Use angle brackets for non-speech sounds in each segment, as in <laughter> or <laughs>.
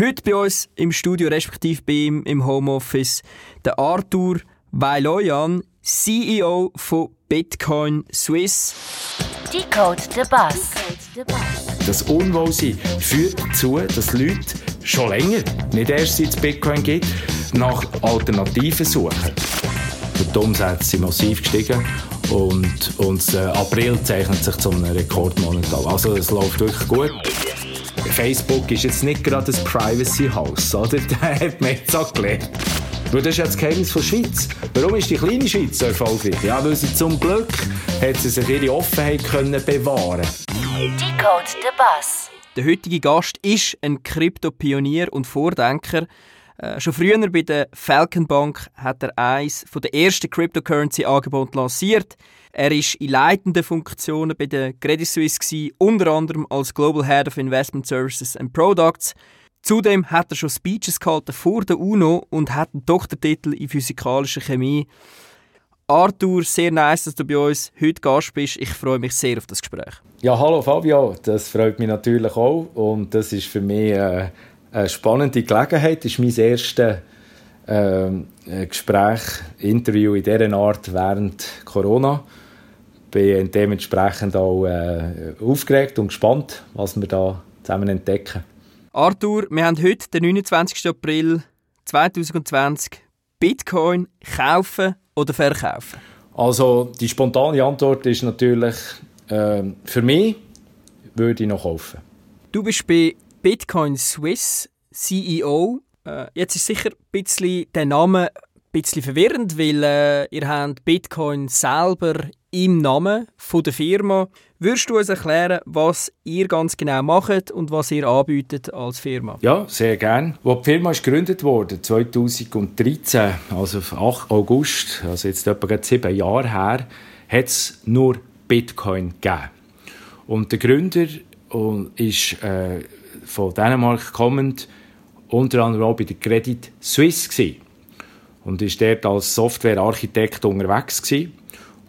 Heute bei uns im Studio, respektive bei ihm im Homeoffice, der Arthur Weiloyan, CEO von Bitcoin Swiss. Decode the Bus. Das Unwohlsein führt dazu, dass Leute schon länger, nicht erst seit es Bitcoin gibt, nach Alternativen suchen. Die Umsätze sind massiv gestiegen und, und April zeichnet sich zu einem Rekordmonat an. Also es läuft wirklich gut. Facebook ist jetzt nicht gerade ein Privacy House, oder? <laughs> Da hat man jetzt auch gelernt. Weil das ist ja das Geheimnis von der Schweiz. Warum ist die kleine Schweiz so erfolgreich? Ja, weil sie zum Glück hat sie sich ihre Offenheit können bewahren Decode the Bus. Der heutige Gast ist ein Krypto-Pionier und Vordenker. Äh, schon früher bei der Falcon Bank hat er eines der ersten Cryptocurrency-Angebote lanciert. Er ist in leitenden Funktionen bei der Credit Suisse, unter anderem als Global Head of Investment Services and Products. Zudem hat er schon Speeches gehalten vor der UNO und hat einen Doktortitel in physikalischer Chemie. Arthur, sehr nice, dass du bei uns heute Gast bist. Ich freue mich sehr auf das Gespräch. Ja, hallo Fabio, das freut mich natürlich auch und das ist für mich äh, eine spannende Gelegenheit. Das ist mein erstes äh, Gespräch, Interview in dieser Art während Corona. Ich bin dementsprechend auch äh, aufgeregt und gespannt, was wir da zusammen entdecken. Arthur, wir haben heute, den 29. April 2020, Bitcoin kaufen oder verkaufen? Also die spontane Antwort ist natürlich, äh, für mich würde ich noch kaufen. Du bist bei Bitcoin Swiss CEO. Äh, jetzt ist sicher ein bisschen der Name ein bisschen verwirrend, weil äh, ihr habt Bitcoin selber im Namen von der Firma. Würdest du uns erklären, was ihr ganz genau macht und was ihr anbietet als Firma? Ja, sehr gerne. Als die Firma ist gegründet wurde, 2013, also 8. August, also jetzt etwa sieben Jahre her, hat es nur Bitcoin gegeben. Und der Gründer ist äh, von Dänemark kommend, unter anderem auch bei der Credit Suisse gewesen. und ist dort als Softwarearchitekt unterwegs gewesen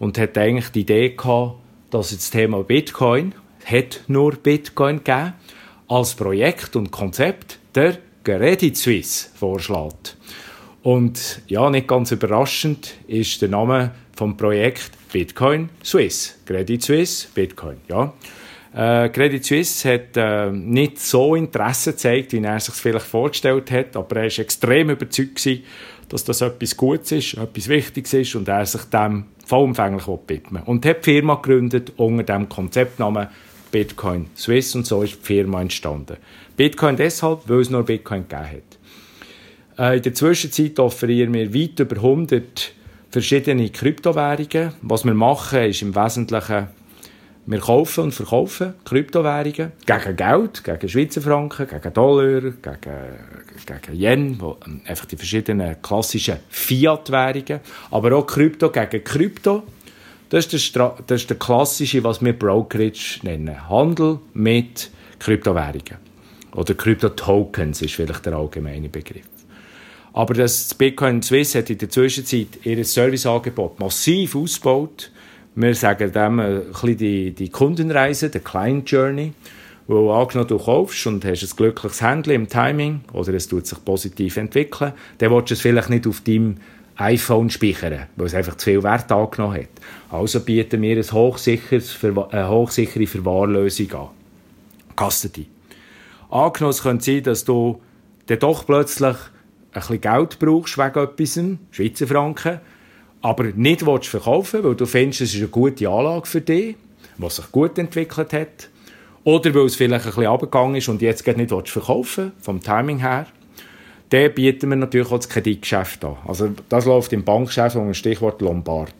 und hat eigentlich die Idee gehabt, dass das Thema Bitcoin, hat nur Bitcoin gegeben, als Projekt und Konzept der Credit Suisse vorschlägt. Und ja, nicht ganz überraschend ist der Name vom Projekt Bitcoin Swiss. Credit Suisse, Bitcoin, ja. Äh, Credit Suisse hat äh, nicht so Interesse gezeigt, wie er sich vielleicht vorgestellt hat, aber er war extrem überzeugt dass das etwas Gutes ist, etwas Wichtiges ist und er sich dem vollumfänglich widmen Und hat die Firma gegründet unter dem Konzeptnamen Bitcoin Swiss und so ist die Firma entstanden. Bitcoin deshalb, weil es nur Bitcoin gegeben hat. Äh, in der Zwischenzeit offerieren wir weit über 100 verschiedene Kryptowährungen. Was wir machen, ist im Wesentlichen wir kaufen und verkaufen Kryptowährungen gegen Geld, gegen Schweizer Franken, gegen Dollar, gegen, gegen Yen, wo, ähm, einfach die verschiedenen klassischen Fiat-Währungen, aber auch Krypto gegen Krypto. Das ist, der, das ist der klassische, was wir Brokerage nennen. Handel mit Kryptowährungen. Oder Kryptotokens ist vielleicht der allgemeine Begriff. Aber das Bitcoin Swiss hat in der Zwischenzeit ihr Serviceangebot massiv ausgebaut wir sagen dem ein bisschen die, die Kundenreise, der Client Journey, wo angenommen du kaufst und hast ein glückliches Handy im Timing oder es tut sich positiv entwickeln, dann willst du es vielleicht nicht auf deinem iPhone speichern, weil es einfach zu viel Wert angenommen hat. Also bieten wir eine hochsichere Verwahrlösung an. Custody. Angenommen, es könnte sein, dass du dann doch plötzlich ein bisschen Geld brauchst wegen etwas, Schweizer Franken, aber nicht willst verkaufen weil du findest, es ist eine gute Anlage für dich, was sich gut entwickelt hat. Oder weil es vielleicht ein bisschen abgegangen ist und jetzt nicht willst verkaufen vom Timing her. Dann bieten wir natürlich auch das Kreditgeschäft an. Also das läuft im Bankgeschäft unter dem Stichwort Lombard.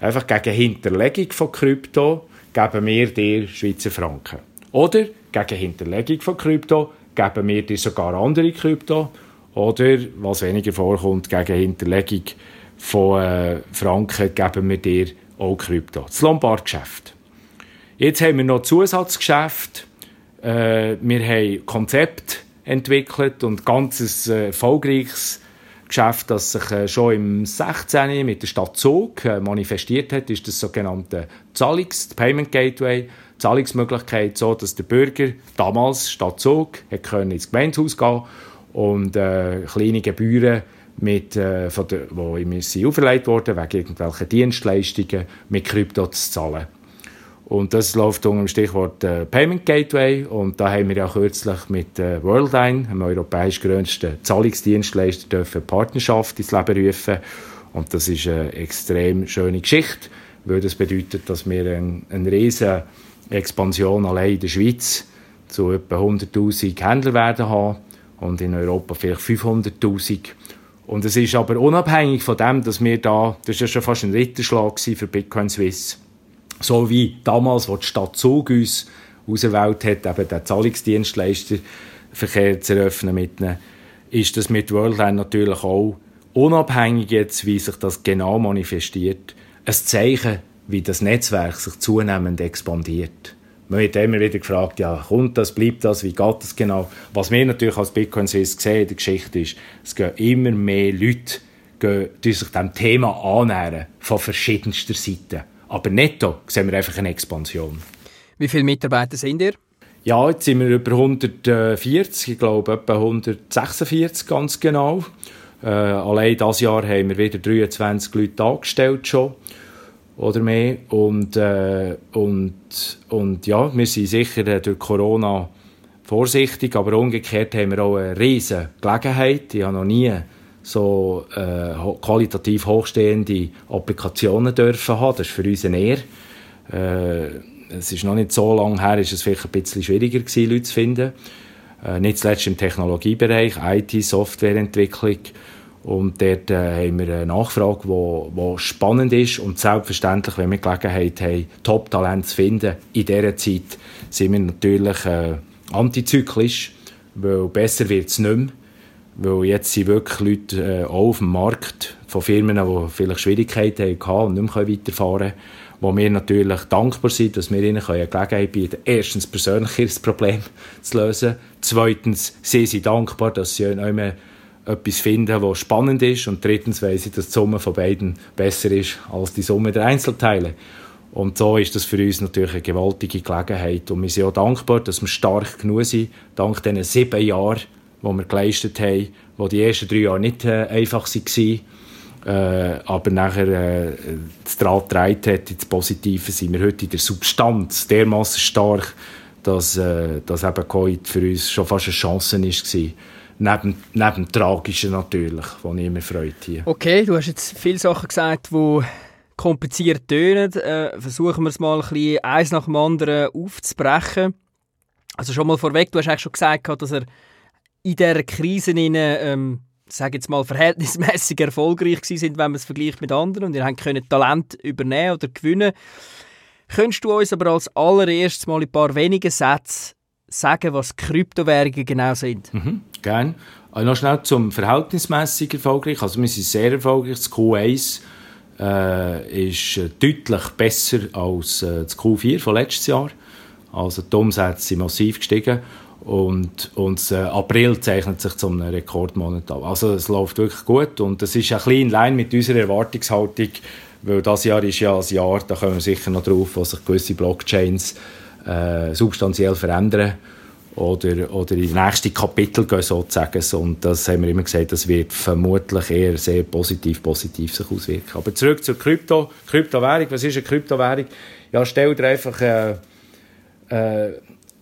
Einfach gegen Hinterlegung von Krypto geben wir dir Schweizer Franken. Oder gegen Hinterlegung von Krypto geben wir dir sogar andere Krypto. Oder, was weniger vorkommt, gegen Hinterlegung von äh, Franken geben wir dir auch Krypto. Das Lombard-Geschäft. Jetzt haben wir noch Zusatzgeschäft. Äh, wir haben Konzept entwickelt und ganz äh, erfolgreiches Geschäft, das sich äh, schon im 16. mit der Stadt Zug äh, manifestiert hat, ist das sogenannte Zahlungs, Payment Gateway. Zahlungsmöglichkeit so, dass der Bürger damals statt Zug ins Gemeindehaus gehen und äh, kleine Gebühren mit, äh, von der, wo ihm auferlegt wurden, wegen irgendwelchen Dienstleistungen mit Krypto zu zahlen. Und das läuft unter dem Stichwort äh, Payment Gateway. Und da haben wir ja kürzlich mit äh, Worldline, dem europäisch grössten Zahlungsdienstleister, dürfen Partnerschaft ins Leben rufen. Und das ist eine extrem schöne Geschichte, weil das bedeutet, dass wir eine, eine riesige Expansion allein in der Schweiz zu etwa 100'000 Händlern werden haben und in Europa vielleicht 500'000. Und es ist aber unabhängig von dem, dass wir da, das war ja schon fast ein Ritterschlag für Bitcoin Swiss, so wie damals, wo die Stadt Zug uns auserwählt hat, eben den Zahlungsdienstleister Verkehr zu eröffnen mit ihnen, ist das mit Worldline natürlich auch unabhängig jetzt, wie sich das genau manifestiert, ein Zeichen, wie das Netzwerk sich zunehmend expandiert. Man wird immer wieder gefragt, ja, kommt das, bleibt das, wie geht das genau? Was wir natürlich als Bitcoin Swiss sehen in der Geschichte ist, es gehen immer mehr Leute, gehen, die sich diesem Thema annähern, von verschiedenster Seiten. Aber netto sehen wir einfach eine Expansion. Wie viele Mitarbeiter sind ihr? Ja, jetzt sind wir über 140, ich glaube etwa 146 ganz genau. Äh, allein dieses Jahr haben wir wieder 23 Leute angestellt schon oder mehr. Und, äh, und, und ja, wir sind sicher äh, durch Corona vorsichtig, aber umgekehrt haben wir auch eine riesige Gelegenheit. Ich habe noch nie so äh, qualitativ hochstehende Applikationen dürfen haben. Das ist für uns eine Ehre. Äh, es ist noch nicht so lange her, ist es vielleicht ein bisschen schwieriger gewesen, Leute zu finden. Äh, nicht zuletzt im Technologiebereich, IT, Softwareentwicklung. Und dort äh, haben wir eine Nachfrage, die spannend ist. Und selbstverständlich, wenn wir Gelegenheit haben, Top-Talente zu finden, in dieser Zeit sind wir natürlich äh, antizyklisch, weil besser wird es nicht mehr. Weil jetzt sind wirklich Leute äh, auch auf dem Markt von Firmen, die vielleicht Schwierigkeiten hatten und nicht mehr weiterfahren können, wo wir natürlich dankbar sind, dass wir ihnen eine Gelegenheit bieten erstens persönlich ihr Problem <laughs> zu lösen, zweitens sind sie dankbar, dass sie nicht mehr etwas finden, was spannend ist. Und drittens weiss ich, dass die Summe von beiden besser ist als die Summe der Einzelteile. Und so ist das für uns natürlich eine gewaltige Gelegenheit. Und wir sind auch dankbar, dass wir stark genug sind, dank diesen sieben Jahren, die wir geleistet haben, wo die ersten drei Jahre nicht äh, einfach waren. Äh, aber nachher äh, das Draht gedreht hat ins Positive, sind wir heute in der Substanz dermaßen stark, dass, äh, dass eben Covid für uns schon fast eine Chance war neben, neben dem Tragischen natürlich, was ich immer freut hier. Okay, du hast jetzt viele Sachen gesagt, die kompliziert tönen. Äh, versuchen wir es mal ein bisschen eins nach dem anderen aufzubrechen. Also schon mal vorweg, du hast eigentlich schon gesagt, dass er in dieser Krise in, ähm, sage jetzt mal, <laughs> verhältnismäßig erfolgreich sind, wenn man es vergleicht mit anderen und ihr können Talent übernehmen oder gewinnen. Könntest du uns aber als allererstes mal ein paar wenige Sätze sagen, was Kryptowährungen genau sind? Mhm, gerne. Also noch schnell zum verhältnismäßig erfolgreich. Also wir sind sehr erfolgreich. Das Q1 äh, ist äh, deutlich besser als äh, das Q4 von letztes Jahr. Also die Umsätze sind massiv gestiegen. Und, und äh, April zeichnet sich zum Rekordmonat an. Also es läuft wirklich gut und das ist ein bisschen in Line mit unserer Erwartungshaltung, weil das Jahr ist ja ein Jahr, da kommen wir sicher noch drauf, wo sich gewisse Blockchains äh, substanziell verändern oder, oder in nächste Kapitel gehen sozusagen. Und das haben wir immer gesagt, das wird vermutlich eher sehr positiv, positiv sich auswirken. Aber zurück zur Krypto, Kryptowährung. Was ist eine Kryptowährung? Ja, stell dir einfach, äh, äh,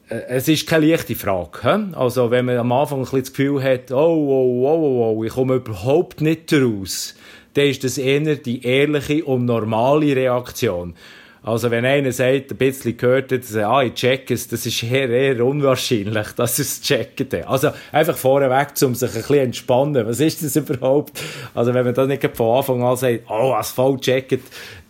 es ist keine leichte Frage. He? Also, wenn man am Anfang ein bisschen das Gefühl hat, oh, oh, oh, oh, oh ich komme überhaupt nicht raus, dann ist das eher die ehrliche und normale Reaktion. Also wenn einer sagt, ein bisschen gehört hat, ah, ich check es, das ist eher, eher unwahrscheinlich, <laughs> dass er es checkt. Also einfach vorweg, um sich ein bisschen entspannen. Was ist das <laughs> überhaupt? Also wenn man das nicht von Anfang an sagt, oh, was voll checkt,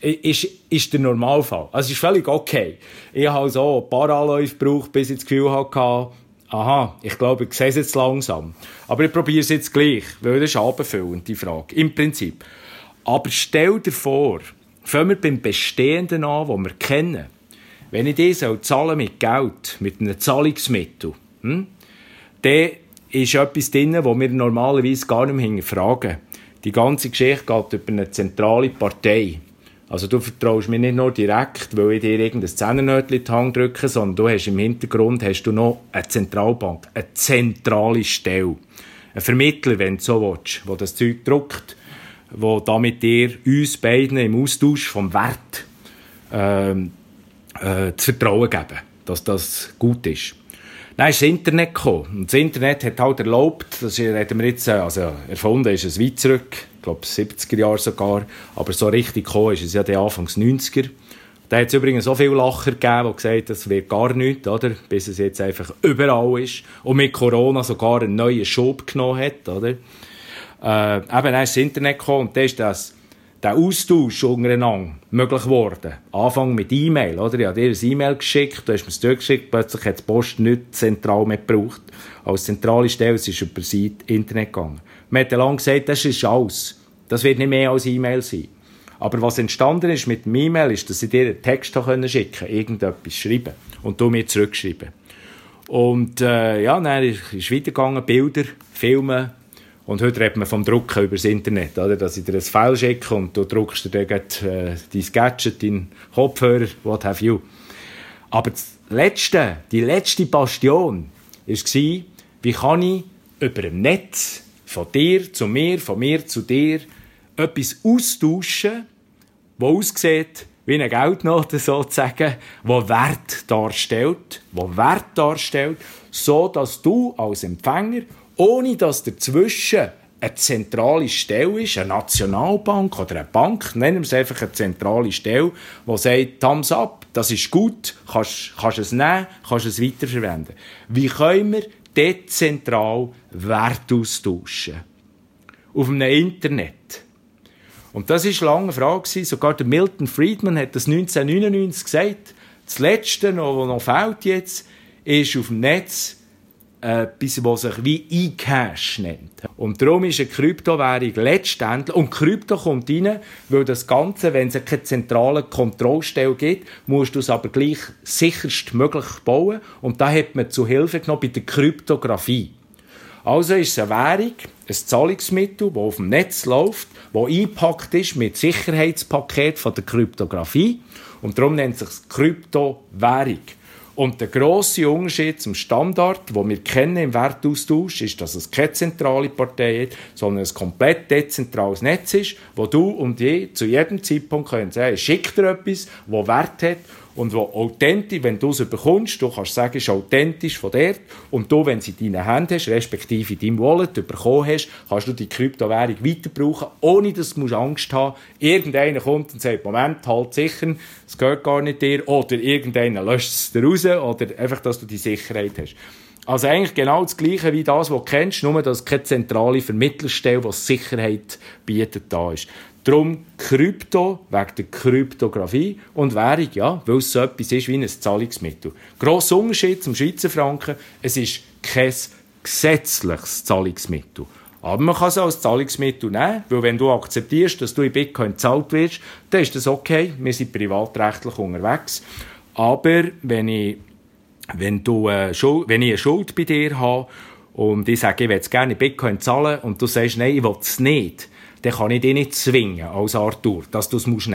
ist, ist der Normalfall. Also es ist völlig okay. Ich habe so ein paar Anläufe gebraucht, bis ich das Gefühl hatte, aha, ich glaube, ich sehe es jetzt langsam. Aber ich probiere es jetzt gleich, weil das ist abendfüllend, die Frage. Im Prinzip. Aber stell dir vor, Fangen wir beim Bestehenden an, das wir kennen. Wenn ich die zahlen mit Geld, mit einem Zahlungsmittel, hm, dann ist etwas drin, das wir normalerweise gar nicht mehr hinterfragen. Die ganze Geschichte geht über eine zentrale Partei. Also du vertraust mir nicht nur direkt, weil ich dir irgendein Zehnernötchen in die Hand drücke, sondern du hast im Hintergrund hast du noch eine Zentralbank, eine zentrale Stelle. Ein Vermittler, wenn du so willst, der das Zeug druckt, wo damit dir uns beiden im Austausch vom Wert ähm, äh, zu vertrauen geben, dass das gut ist. Dann ist das Internet gekommen. Und das Internet hat halt erlaubt, das reden wir jetzt, äh, also erfunden ist es weit zurück, ich glaube 70er Jahre sogar, aber so richtig gekommen ist es ja der Anfangs 90er. Da hat es übrigens so viele Lacher gegeben, die gesagt haben, das wird gar nichts, oder? Bis es jetzt einfach überall ist. Und mit Corona sogar einen neuen Schub genommen hat, oder? Äh, eben, dann ist das Internet gekommen und dann ist das der Austausch untereinander möglich geworden. Anfang mit E-Mail, oder? Ich habe dir ein E-Mail geschickt, du hast mir es durchgeschickt, plötzlich hat die Post nicht zentral mehr gebraucht. Als zentrale Stelle, es ist über das Internet gegangen. Man hat lange gesagt, das ist alles. Das wird nicht mehr als E-Mail sein. Aber was entstanden ist mit dem E-Mail, ist, dass ich dir einen Text schicken konnte, irgendetwas schreiben und du mir zurückschreiben. Und äh, ja, dann ist es weitergegangen, Bilder, Filme, und heute redet man vom Drucken über das Internet, oder? dass ich dir ein File schicke und du druckst dir äh, dein Gadget, deinen Kopfhörer, what have you. Aber das letzte, die letzte Bastion war, wie kann ich über ein Netz von dir zu mir, von mir zu dir etwas austauschen, das aussieht wie eine Geldnote <laughs> sozusagen, wo Wert darstellt, wo Wert darstellt, so dass du als Empfänger ohne dass dazwischen eine zentrale Stelle ist, eine Nationalbank oder eine Bank, nennen wir es einfach eine zentrale Stelle, die sagt, thumbs up, das ist gut, kannst, kannst es nehmen, kannst es weiterverwenden. Wie können wir dezentral Wert austauschen? Auf einem Internet. Und das war lange eine Frage. Sogar der Milton Friedman hat das 1999 gesagt. Das Letzte, was noch fehlt jetzt, ist auf dem Netz etwas, was sich wie eCash nennt. Und darum ist eine Kryptowährung letztendlich, und Krypto kommt rein, weil das Ganze, wenn es keine zentrale Kontrollstelle gibt, musst du es aber gleich sicherst möglich bauen. Und da hat man zu Hilfe genommen bei der Kryptographie. Also ist es eine Währung, ein Zahlungsmittel, das auf dem Netz läuft, das eingepackt ist mit Sicherheitspaket von der Kryptographie. Und darum nennt es sich Kryptowährung. Und der grosse Unterschied zum Standard, den wir kennen im Wertaustausch, ist, dass es keine zentrale Partei hat, sondern ein komplett dezentrales Netz ist, wo du und je zu jedem Zeitpunkt können sagen, schick dir etwas, das Wert hat und wo authentisch, wenn du es bekommst, du kannst sagen, es ist authentisch von dort und du, wenn sie in deinen Händen hast, respektive in deinem Wallet bekommen hast, kannst du die Kryptowährung weiter brauchen, ohne dass du Angst haben musst, irgendeiner kommt und sagt, Moment, halt sicher, es gehört gar nicht dir, oder irgendeiner löscht es dir raus, oder einfach, dass du die Sicherheit hast. Also eigentlich genau das Gleiche wie das, was du kennst, nur dass keine zentrale Vermittlerstelle, die Sicherheit bietet, da ist. Darum Krypto, wegen der Kryptographie und Währung, ja, weil es so etwas ist wie ein Zahlungsmittel. Grosser Unterschied zum Schweizer Franken, es ist kein gesetzliches Zahlungsmittel. Aber man kann es als Zahlungsmittel nehmen, weil wenn du akzeptierst, dass du in Bitcoin gezahlt wirst, dann ist das okay, wir sind privatrechtlich unterwegs. Aber wenn ich, wenn du, äh, Schuld, wenn ich eine Schuld bei dir habe und ich sage, ich will gerne in Bitcoin zahlen und du sagst, nein, ich will es nicht, dann kann ich dich nicht zwingen, als Arthur, dass du es nehmen musst.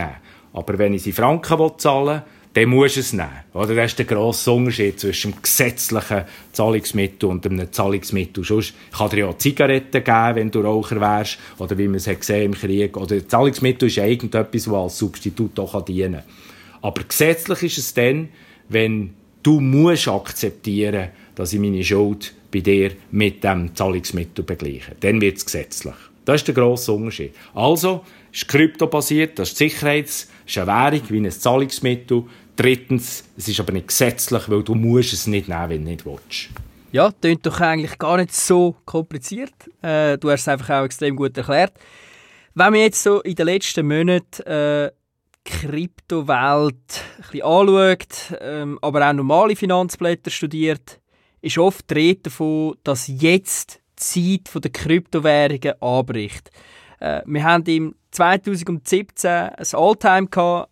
Aber wenn ich sie Franken zahlen will, dann musst du es nehmen. Oder? Das ist der grosse Unterschied zwischen einem gesetzlichen Zahlungsmittel und einem Zahlungsmittel. Sonst kann dir ja Zigaretten geben, wenn du Raucher wärst, oder wie man es hat gesehen im Krieg. Oder Zahlungsmittel ist ja irgendetwas, das als Substitut auch dienen kann. Aber gesetzlich ist es dann, wenn du musst akzeptieren dass ich meine Schuld bei dir mit dem Zahlungsmittel begleiche. Dann wird es gesetzlich. Das ist der grosse Unterschied. Also, ist kryptobasiert, das ist Sicherheits-, ist eine Währung wie ein Zahlungsmittel. Drittens, es ist aber nicht gesetzlich, weil du musst es nicht nehmen, wenn du nicht willst. Ja, klingt doch eigentlich gar nicht so kompliziert. Äh, du hast es einfach auch extrem gut erklärt. Wenn man jetzt so in den letzten Monaten äh, die Kryptowelt ein bisschen anschaut, ähm, aber auch normale Finanzblätter studiert, ist oft die Rede davon, dass jetzt Zeit der Kryptowährungen anbricht. Äh, wir haben im 2017 ein Alltime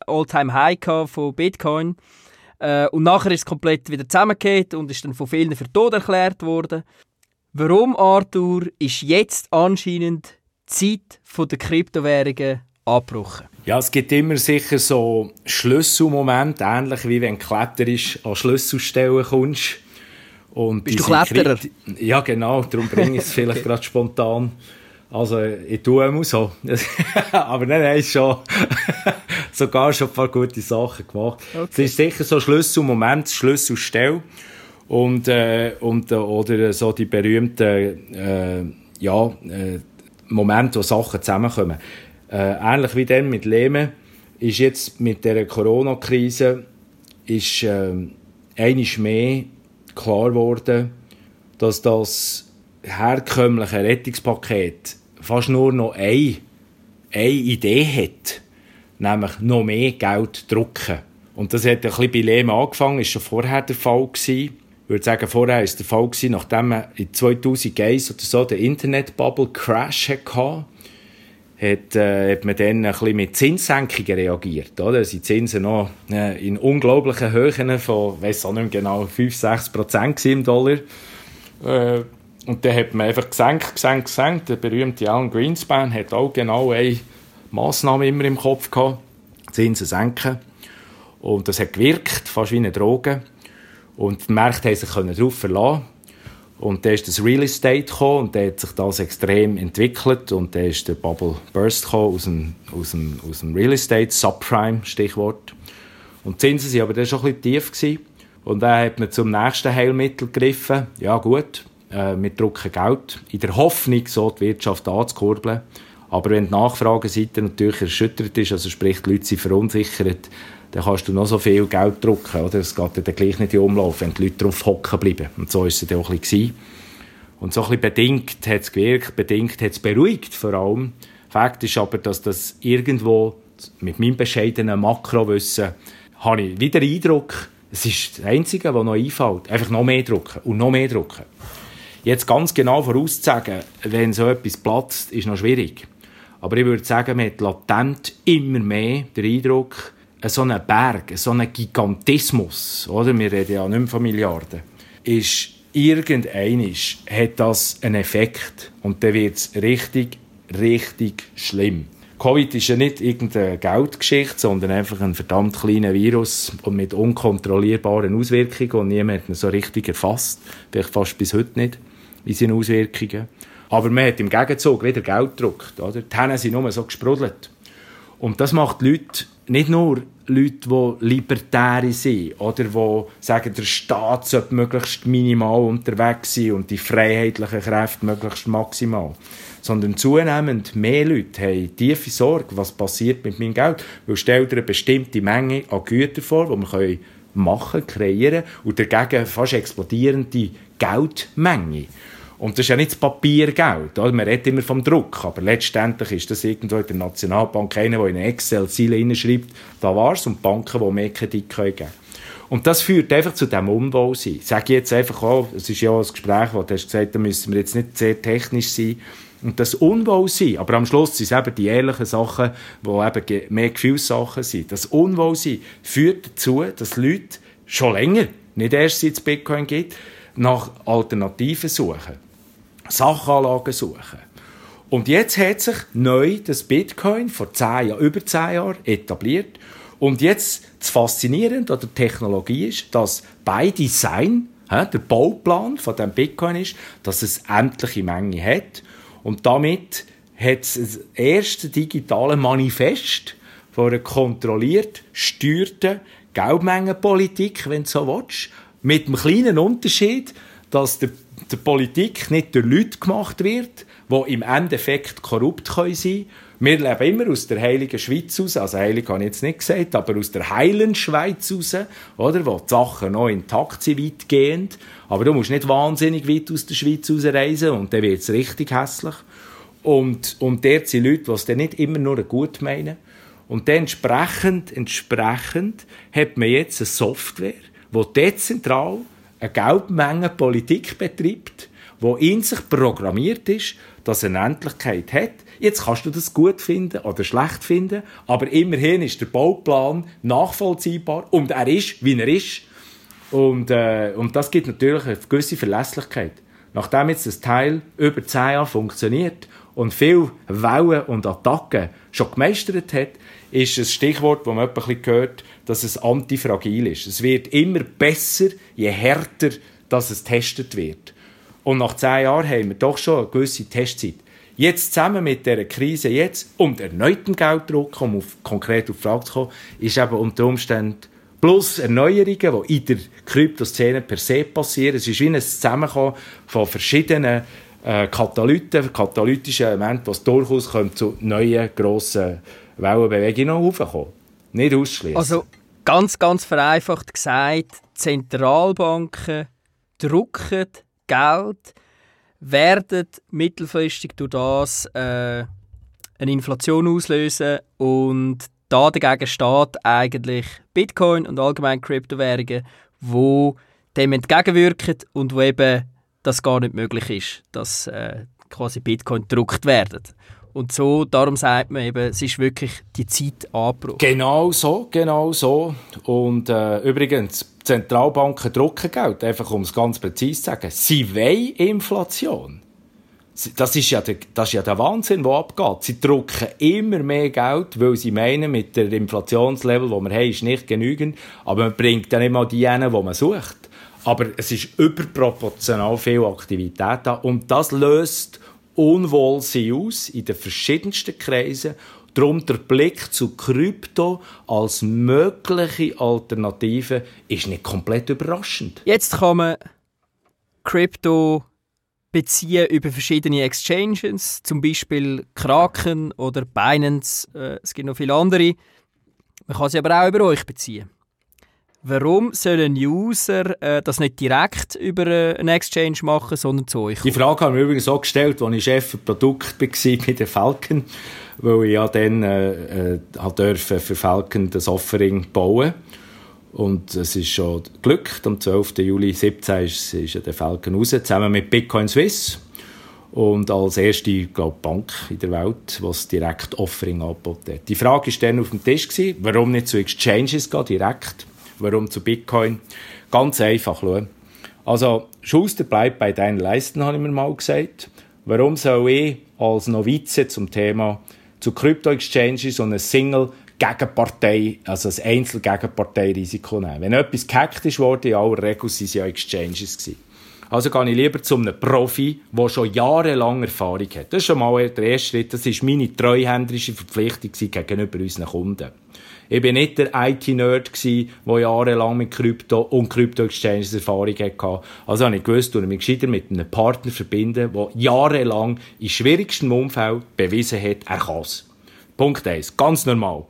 Alltime High von Bitcoin äh, und nachher ist es komplett wieder zusammengekehrt und ist dann von vielen für tot erklärt worden. Warum, Arthur, ist jetzt anscheinend die Zeit der Kryptowährungen abgebrochen? Ja, es gibt immer sicher so Schlüsselmomente, ähnlich wie wenn du kletterisch an Schlüsselstellen kommst. Und Bist du Kletterer? Ja, genau, darum bringe ich es vielleicht <laughs> gerade spontan. Also, ich tue immer so. <laughs> Aber hast du schon <laughs> sogar schon ein paar gute Sachen gemacht. Okay. Es ist sicher so Schlüsselmoment, Schlüsselstelle. Und, äh, und, äh, oder so die berühmten, äh, ja, äh, Momente, wo Sachen zusammenkommen. Äh, ähnlich wie dann mit Lehman ist jetzt mit der Corona-Krise ist äh, einiges mehr klar geworden, dass das herkömmliche Rettungspaket fast nur noch eine, eine Idee hat, nämlich noch mehr Geld drucken. Und das hat ein bisschen bei Lehman angefangen, ist schon vorher der Fall gewesen. Ich würde sagen, vorher war der Fall gewesen, nachdem man in 2001 oder so den Internet-Bubble-Crash hatte hat, äh, hat man dann ein bisschen mit Zinssenkungen reagiert. Oder? Da sind Zinsen noch äh, in unglaublichen Höhen von, ich weiss auch nicht genau, 5-6 Prozent im Dollar. Äh, und dann hat man einfach gesenkt, gesenkt, gesenkt. Der berühmte Alan Greenspan hat auch genau eine Massnahme immer im Kopf gehabt. Zinsen senken. Und das hat gewirkt, fast wie eine Droge. Und die Märkte haben sich darauf verlassen und dann ist das Real Estate gekommen und dann hat sich das extrem entwickelt und dann ist der Bubble Burst gekommen aus dem, aus dem, aus dem Real Estate, Subprime, Stichwort. Und die Zinsen waren aber dann schon ein bisschen tief gewesen. Und dann hat man zum nächsten Heilmittel gegriffen. Ja gut, äh, wir drucken Geld in der Hoffnung, so die Wirtschaft anzukurbeln. Aber wenn die Nachfrageseite natürlich erschüttert ist, also sprich die Leute sind verunsichert, dann kannst du noch so viel Geld drucken, oder? Es geht dann gleich nicht in Umlauf, wenn die Leute drauf hocken bleiben. Und so ist es dann auch ein bisschen. Und so ein bisschen bedingt hat es gewirkt, bedingt hat es beruhigt vor allem. Fakt ist aber, dass das irgendwo mit meinem bescheidenen Makrowissen habe ich wieder den Eindruck, es ist das Einzige, was noch einfällt. Einfach noch mehr drucken und noch mehr drucken. Jetzt ganz genau vorauszusagen, wenn so etwas platzt, ist noch schwierig. Aber ich würde sagen, man hat latent immer mehr den Eindruck, so ein Berg, so ein Gigantismus, oder? wir reden ja nicht mehr von Milliarden, ist irgendeinisch hat das einen Effekt und dann wird es richtig, richtig schlimm. Covid ist ja nicht irgendeine Geldgeschichte, sondern einfach ein verdammt kleiner Virus und mit unkontrollierbaren Auswirkungen und niemand hat ihn so richtig erfasst, vielleicht fast bis heute nicht, in seinen Auswirkungen. Aber man hat im Gegenzug wieder Geld gedruckt. Oder? Die Hände sind nur so gesprudelt. Und das macht die Leute nicht nur Leute, die Libertäre sind oder die sagen, der Staat sollte möglichst minimal unterwegs sein und die freiheitlichen Kräfte möglichst maximal. Sondern zunehmend mehr Leute haben tiefe Sorge, was passiert mit meinem Geld. Weil stell dir eine bestimmte Menge an Gütern vor, die wir machen, kreieren und dagegen fast explodierende Geldmenge. Und das ist ja nicht das Papiergeld. Oder? Man redet immer vom Druck, aber letztendlich ist das irgendwo in der Nationalbank einer, der in eine Excel-Ziele hineinschreibt, da war es, und Banken, die mehr Kredit geben können. Und das führt einfach zu diesem Unwohlsein. Ich sage jetzt einfach auch, es ist ja auch ein Gespräch, wo du hast gesagt, da müssen wir jetzt nicht sehr technisch sein. Und das Unwohlsein, aber am Schluss sind es eben die ehrlichen Sachen, die eben mehr Gefühlssachen sind. Das Unwohlsein führt dazu, dass Leute schon länger, nicht erst seit es Bitcoin gibt, nach Alternativen suchen. Sachanlagen suchen. Und jetzt hat sich neu das Bitcoin vor zehn Jahren, über zehn Jahren etabliert. Und jetzt das Faszinierende an der Technologie ist, dass bei Design, der Bauplan von dem Bitcoin ist, dass es endliche Menge hat. Und damit hat es das erste digitale Manifest von einer kontrolliert steuerten Geldmengenpolitik, wenn du so willst, mit einem kleinen Unterschied, dass der der Politik nicht durch Leute gemacht wird, die im Endeffekt korrupt sein können. Wir leben immer aus der heiligen Schweiz raus, also heilig habe ich jetzt nicht gesagt, aber aus der heilen Schweiz raus, oder, wo die Sachen noch intakt sind, weitgehend. Aber du musst nicht wahnsinnig weit aus der Schweiz rausreisen und dann wird es richtig hässlich. Und, und dort sind Leute, die es nicht immer nur gut meinen. Und dann entsprechend, entsprechend hat man jetzt eine Software, die dezentral eine Geldmenge Politik betreibt, wo in sich programmiert ist, dass er eine Endlichkeit hat. Jetzt kannst du das gut finden oder schlecht finden, aber immerhin ist der Bauplan nachvollziehbar und er ist, wie er ist. Und, äh, und das gibt natürlich eine gewisse Verlässlichkeit. nachdem jetzt das Teil über 10 Jahre funktioniert und viel Wellen und Attacken schon gemeistert hat, ist ein Stichwort, das man bisschen hört, dass es antifragil ist. Es wird immer besser, je härter dass es getestet wird. Und nach zehn Jahren haben wir doch schon eine gewisse Testzeit. Jetzt zusammen mit dieser Krise jetzt und erneuten Gelddruck, um auf, konkret auf die Frage zu kommen, ist eben unter Umständen plus Erneuerungen, die in der Kryptoszene per se passieren. Es ist wie ein Zusammenkommen von verschiedenen äh, Katalyten, katalytischen Elementen, was durchaus zu neuen, grossen Wellenbewegungen aufkommen. Nicht ausschließen. Also ganz, ganz vereinfacht gesagt, Zentralbanken drucken Geld, werden mittelfristig durch das äh, eine Inflation auslösen und da dagegen steht eigentlich Bitcoin und allgemein Kryptowährungen, wo dem entgegenwirken und wo eben das gar nicht möglich ist, dass äh, quasi Bitcoin gedruckt werden. Und so, darum sagt man eben, es ist wirklich die Zeit angebrochen. Genau so, genau so. Und äh, übrigens, Zentralbanken drucken Geld, einfach um es ganz präzise zu sagen. Sie wollen Inflation. Das ist, ja der, das ist ja der Wahnsinn, der abgeht. Sie drucken immer mehr Geld, weil sie meinen, mit dem Inflationslevel, das wir haben, ist nicht genügend. Aber man bringt dann immer die hin, die man sucht. Aber es ist überproportional viel Aktivität da. Und das löst Unwohlsein aus in den verschiedensten Kreisen. Darum der Blick zu Krypto als mögliche Alternative ist nicht komplett überraschend. Jetzt kann man Krypto beziehen über verschiedene Exchanges, zum Beispiel Kraken oder Binance. Äh, es gibt noch viele andere. Man kann sie aber auch über euch beziehen. Warum soll ein User äh, das nicht direkt über äh, einen Exchange machen, sondern zu euch? Die Frage haben wir übrigens auch gestellt, als ich Chef für Produkt war bei der Falcon, weil ich ja dann äh, äh, durfte für Falcon das Offering bauen und es ist schon glückt. Am 12. Juli 2017 ist, ist der Falcon raus, zusammen mit Bitcoin Swiss und als erste glaub, Bank in der Welt, die das direkt Offering angeboten hat. Die Frage war dann auf dem Tisch, gewesen, warum nicht zu Exchanges gehen, direkt Warum zu Bitcoin? Ganz einfach, schau. Also, Schuster bleibt bei deinen Leisten, habe ich mir mal gesagt. Warum soll ich als Novize zum Thema zu Krypto-Exchanges und eine Single Gegenpartei, also ein Einzel-Gegenpartei-Risiko nehmen? Wenn etwas gehackt ist worden, in aller Regel es ja Exchanges. Gewesen. Also gehe ich lieber zu einem Profi, der schon jahrelang Erfahrung hat. Das ist schon mal der erste Schritt. Das war meine treuhänderische Verpflichtung gegenüber unseren Kunden. Ich bin nicht der IT-Nerd der jahrelang mit Krypto und Krypto-Exchanges Erfahrung hatte. Also habe ich gewusst, dass ich mich gescheiter mit einem Partner verbinden, der jahrelang in schwierigstem Umfeld bewiesen hat, er kann es. Punkt 1. Ganz normal.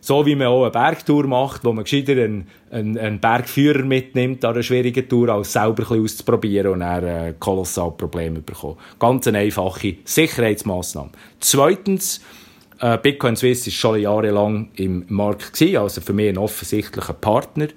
So wie man auch eine Bergtour macht, wo man gescheiter einen, einen, einen Bergführer mitnimmt an einer schwierigen Tour, als selber ein auszuprobieren und dann äh, kolossal Probleme bekommen. Ganz eine einfache Sicherheitsmaßnahme. Zweitens, äh, Bitcoin Swiss ist schon jahrelang im Markt gewesen, also für mich ein offensichtlicher Partner.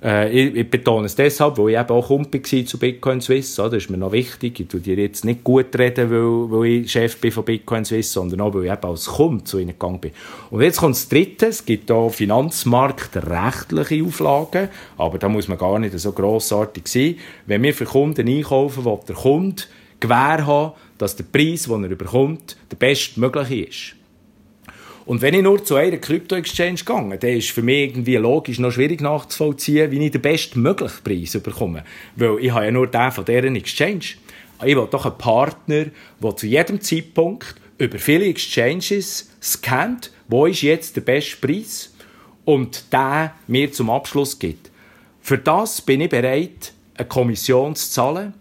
Äh, ich, ich, betone es deshalb, weil ich eben auch Kumpel war zu Bitcoin Swiss. So, das ist mir noch wichtig. Ich tue dir jetzt nicht gut reden, weil, weil ich Chef bin von Bitcoin Swiss, sondern auch, weil ich eben als Kunde zu ihnen gegangen bin. Und jetzt kommt das Dritte. Es gibt hier finanzmarktrechtliche Auflagen, aber da muss man gar nicht so grossartig sein. Wenn wir für Kunden einkaufen, will der Kunde Gewähr haben, dass der Preis, den er bekommt, der bestmögliche ist. Und wenn ich nur zu einer Krypto-Exchange gehe, dann ist für mich irgendwie logisch noch schwierig nachzuvollziehen, wie ich den bestmöglichen Preis bekomme. Weil ich habe ja nur den von deren Exchange. Ich will doch einen Partner, der zu jedem Zeitpunkt über viele Exchanges scannt, wo ist jetzt der beste Preis und der mir zum Abschluss gibt. Für das bin ich bereit, eine Kommission zu zahlen,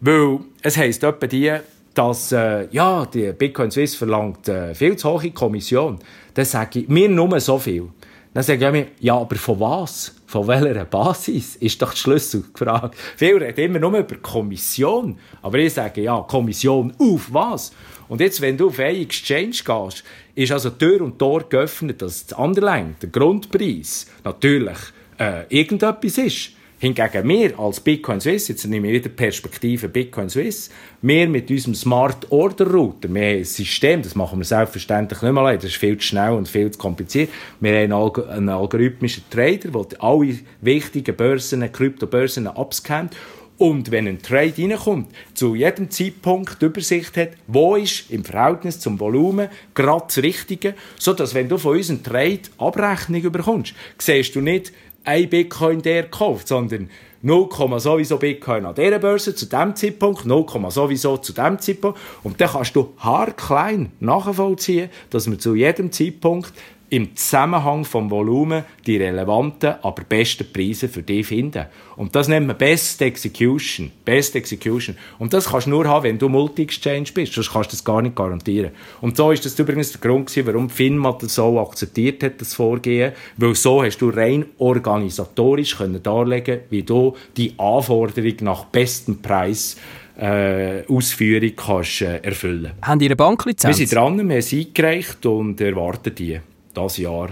weil es heisst etwa die, dass äh, ja, die Bitcoin Swiss verlangt äh, viel zu hohe Kommission, dann sage ich mir nur so viel. Dann sage ich mir, ja, aber von was? Von welcher Basis? Ist doch die Schlüsselfrage. Viele reden immer nur über Kommission. Aber ich sage, ja, Kommission auf was? Und jetzt, wenn du auf eine Exchange gehst, ist also Tür und Tor geöffnet, dass das Underline, der Grundpreis, natürlich äh, irgendetwas ist. Hingegen wir als Bitcoin Swiss, jetzt nehme ich wieder Perspektive Bitcoin Swiss, wir mit unserem Smart Order Router, wir haben ein System, das machen wir selbstverständlich nicht mehr, das ist viel zu schnell und viel zu kompliziert. Wir haben einen algorithmischen Trader, der alle wichtigen Börsen, Kryptobörsen abscannt und wenn ein Trade reinkommt, zu jedem Zeitpunkt die Übersicht hat, wo ist im Verhältnis zum Volumen gerade das Richtige, sodass wenn du von uns einen Trade Abrechnung bekommst, siehst du nicht ein Bitcoin, der kauft, sondern 0, sowieso Bitcoin an dieser Börse zu diesem Zeitpunkt, 0, sowieso zu diesem Zeitpunkt. Und dann kannst du haarklein nachvollziehen, dass man zu jedem Zeitpunkt im Zusammenhang vom Volumen die relevanten, aber besten Preise für dich finden. Und das nennt man Best Execution. Best Execution. Und das kannst du nur haben, wenn du Multi-Exchange bist. Sonst kannst du das gar nicht garantieren. Und so ist das übrigens der Grund gewesen, warum FINMA das so akzeptiert hat, das Vorgehen. Weil so hast du rein organisatorisch können darlegen, wie du die Anforderung nach bestem Preis äh, Ausführung kannst äh, erfüllen. Haben Sie eine Banklizenz? Wir sind dran, wir haben sie eingereicht und erwarten die dieses Jahr.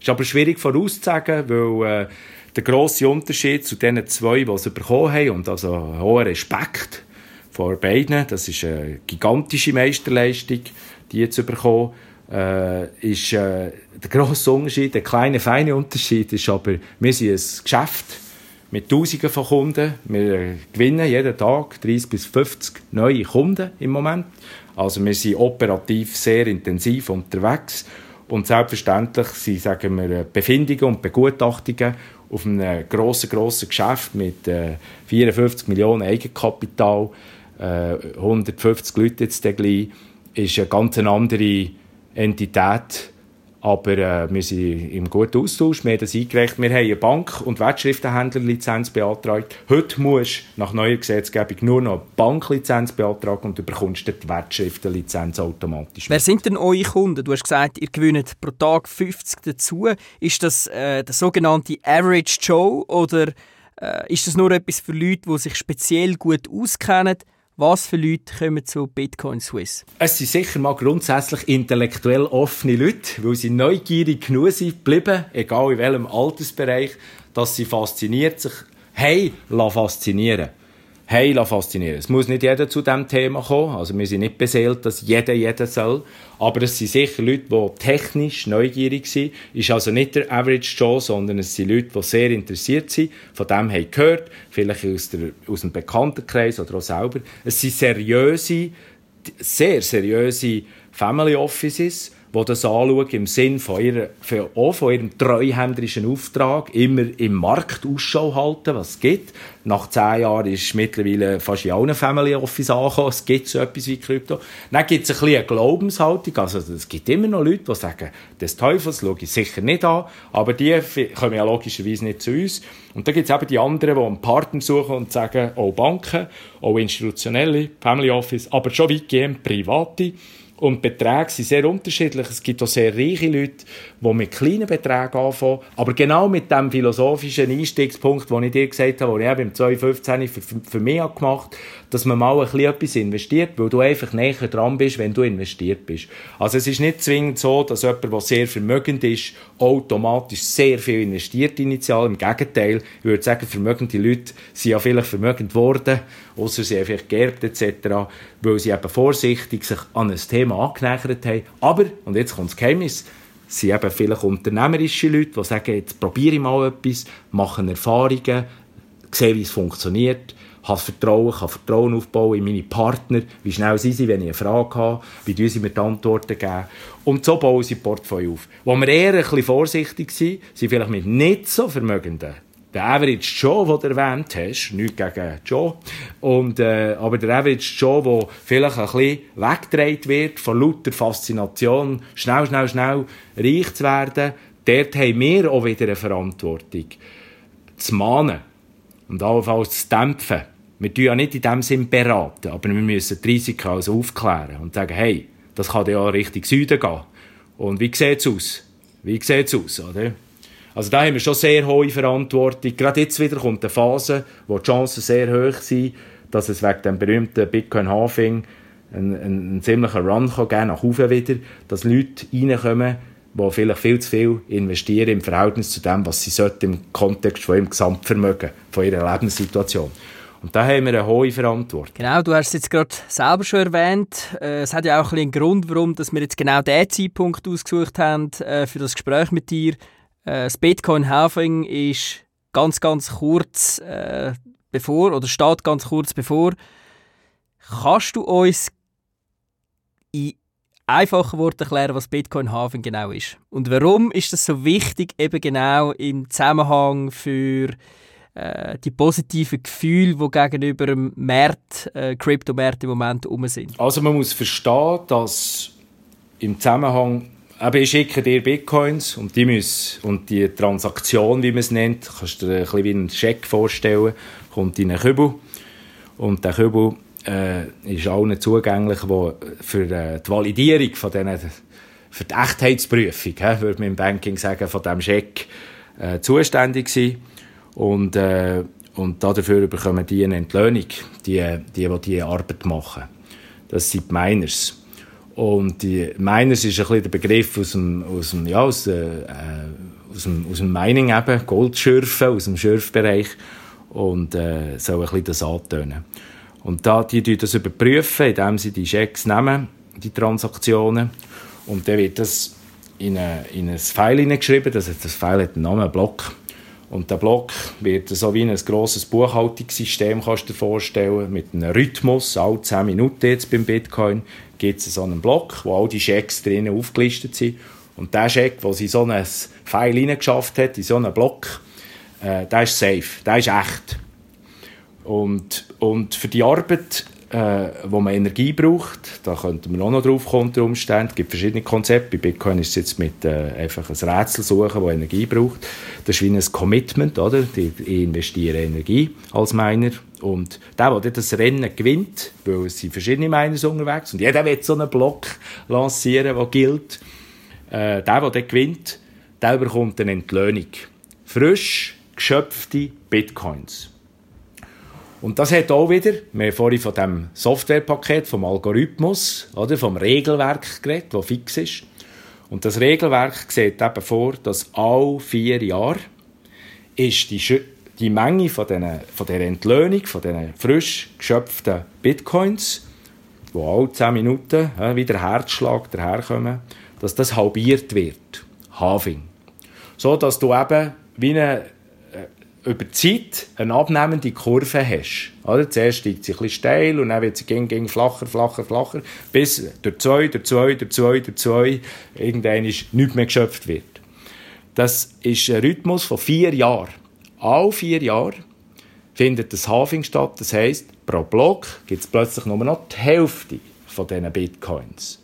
Ist aber schwierig vorauszusagen, weil äh, der grosse Unterschied zu den zwei, die sie bekommen haben, und also hoher Respekt vor beiden, das ist eine gigantische Meisterleistung, die zu bekommen, äh, ist äh, der grosse Unterschied, der kleine, feine Unterschied ist aber, wir sind ein Geschäft mit Tausenden von Kunden. Wir gewinnen jeden Tag 30 bis 50 neue Kunden im Moment. Also wir sind operativ sehr intensiv unterwegs und selbstverständlich sind, sagen wir, Befindungen und Begutachtungen auf einem grossen, grossen Geschäft mit äh, 54 Millionen Eigenkapital, äh, 150 Leute jetzt gleich, ist eine ganz andere Entität aber äh, wir sind im guten Austausch. Wir haben das eingereicht. Wir haben eine Bank- und Wertschriftenhändlerlizenz beantragt. Heute musst du nach neuer Gesetzgebung nur noch eine Banklizenz beantragen und du bekommst die Wertschriftenlizenz automatisch. Wer sind denn eure Kunden? Du hast gesagt, ihr gewinnt pro Tag 50 dazu. Ist das äh, der sogenannte Average Joe oder äh, ist das nur etwas für Leute, die sich speziell gut auskennen? Was für Leute kommen zu Bitcoin Swiss? Es sind sicher mal grundsätzlich intellektuell offene Leute, weil sie neugierig genug sind geblieben, egal in welchem Altersbereich, dass sie fasziniert sich hey, faszinieren heilen faszinieren. Es muss nicht jeder zu diesem Thema kommen. Also wir sind nicht beseelt, dass jeder jeder soll. Aber es sind sicher Leute, die technisch neugierig sind. Ist also nicht der Average Joe, sondern es sind Leute, die sehr interessiert sind. Von dem haben gehört. Vielleicht aus, der, aus dem Bekanntenkreis oder auch selber. Es sind seriöse, sehr seriöse Family Offices die das anschauen im Sinn von, ihrer, für, auch von ihrem treuhänderischen Auftrag, immer im Markt Ausschau halten, was es gibt. Nach zehn Jahren ist mittlerweile fast in allen Family Office angekommen, es gibt so etwas wie Krypto. Dann gibt es ein bisschen eine Glaubenshaltung, also es gibt immer noch Leute, die sagen, des Teufels schaue ich sicher nicht an, aber die kommen ja logischerweise nicht zu uns. Und dann gibt es eben die anderen, die einen Partner suchen und sagen, auch Banken, auch institutionelle, Family Office, aber schon weitgehend private, und Beträge sind sehr unterschiedlich. Es gibt auch sehr reiche Leute, die mit kleinen Beträgen anfangen. Aber genau mit dem philosophischen Einstiegspunkt, den ich dir gesagt habe, den ich eben im 2015 für, für mich gemacht habe, dass man mal ein etwas investiert, weil du einfach näher dran bist, wenn du investiert bist. Also es ist nicht zwingend so, dass jemand, der sehr vermögend ist, automatisch sehr viel investiert initial. Im Gegenteil, ich würde sagen, vermögende Leute sind ja vielleicht vermögend geworden, außer sie haben vielleicht geerbt etc., weil sie eben vorsichtig sich an ein Thema angenähert haben. Aber, und jetzt kommt das Geheimnis, sind eben vielleicht unternehmerische Leute, die sagen, jetzt probiere ich mal etwas, machen Erfahrungen, sehen, wie es funktioniert, habe Vertrauen, kann Vertrauen aufbauen in meine Partner, wie schnell sind sie, wenn ich eine Frage habe, wie tun sie mir die Antworten geben. Und so bauen sie Portfolio auf. Wo wir eher ein vorsichtig sind, sind vielleicht mit nicht so Vermögenden. Der Average Joe, den du erwähnt hast, nicht gegen Joe, und, äh, aber der Average Joe, der vielleicht ein bisschen weggedreht wird von lauter Faszination, schnell, schnell, schnell reich zu werden, dort haben wir auch wieder eine Verantwortung. Zu mahnen und allenfalls zu dämpfen. Wir tun ja nicht in dem Sinn beraten, aber wir müssen die Risiken also aufklären und sagen, hey, das kann ja Richtung Süden gehen. Und wie sieht es aus? Wie sieht es aus, oder? Also da haben wir schon sehr hohe Verantwortung. Gerade jetzt wieder kommt eine Phase, wo die Chancen sehr hoch sind, dass es wegen dem berühmten Bitcoin Halving einen, einen, einen ziemlichen Run kann geben nach oben wieder, dass Leute reinkommen, die vielleicht viel zu viel investieren im Verhältnis zu dem, was sie sollten im Kontext von ihrem Gesamtvermögen, von ihrer Lebenssituation. Und da haben wir eine hohe Verantwortung. Genau, du hast es jetzt gerade selber schon erwähnt. Äh, es hat ja auch ein einen Grund, warum wir jetzt genau diesen Zeitpunkt ausgesucht haben äh, für das Gespräch mit dir. Äh, das Bitcoin Halving ist ganz, ganz kurz bevor oder steht ganz kurz bevor. Kannst du uns in einfachen Worten erklären, was Bitcoin Halving genau ist? Und warum ist das so wichtig, eben genau im Zusammenhang für äh, die positiven Gefühle, die gegenüber dem Markt, äh, Kryptomarkt im Moment um sind? Also man muss verstehen, dass im Zusammenhang aber ich schicke dir Bitcoins und die, müssen, und die Transaktion, wie man es nennt, kannst du dir ein bisschen wie einen Scheck vorstellen, kommt in einen Kübel und der Kübel äh, ist allen zugänglich, wo für äh, die Validierung von diesen, für die Echtheitsprüfung, he, würde man im Banking sagen, von diesem Scheck äh, zuständig sind und, äh, und dafür bekommen die eine Entlöhnung, die, die, die diese Arbeit machen. Das sind die Miners. Und die Miners ist ein bisschen der Begriff aus dem, aus dem, ja, aus, äh, aus dem, aus dem Mining eben, Goldschürfen, aus dem Schürfbereich. Und äh, soll ein bisschen das antönen. Und da, die tun das überprüfen, indem sie die Checks nehmen, die Transaktionen. Und dann wird das in, eine, in ein File hineingeschrieben. Das, das File hat einen Namen, einen Block. Und der Block wird so wie ein grosses Buchhaltungssystem, kannst du dir vorstellen, mit einem Rhythmus, alle 10 Minuten jetzt beim Bitcoin, gibt es so einen Block, wo all die Schecks drinnen aufgelistet sind. Und der Scheck, der sie so ein Pfeil hineingeschafft hat, in so einen Block, äh, der ist safe, der ist echt. Und, und für die Arbeit, äh, wo man Energie braucht, da könnte man auch noch drauf kommen, unter Umständen. Es gibt verschiedene Konzepte. Bei Bitcoin ist es jetzt mit äh, einfach ein Rätsel suchen, das Energie braucht. Das ist wie ein Commitment, oder? Die investieren Energie als Miner. Und der, der das Rennen gewinnt, weil es sind verschiedene Miners unterwegs und jeder will so einen Block lancieren, der gilt. Äh, der, der gewinnt, der bekommt eine Entlöhnung. Frisch geschöpfte Bitcoins. Und das hat auch wieder, wir haben vorhin von dem Softwarepaket, vom Algorithmus, oder, vom Regelwerk geredet, das fix ist. Und das Regelwerk sieht eben vor, dass alle vier Jahre ist die, die Menge von, den, von der Entlöhnung, von den frisch geschöpften Bitcoins, wo alle zehn Minuten ja, wieder Herzschlag daherkommen, dass das halbiert wird. Halving. So, dass du eben wie eine über die Zeit eine abnehmende Kurve hast. Oder? Zuerst steigt sie ein bisschen steil und dann wird sie ging, ging flacher, flacher, flacher, bis durch zwei, durch zwei, durch zwei, durch zwei irgendwann nichts mehr geschöpft wird. Das ist ein Rhythmus von vier Jahren. Alle vier Jahre findet das Halving statt. Das heisst, pro Block gibt es plötzlich nur noch die Hälfte von diesen Bitcoins.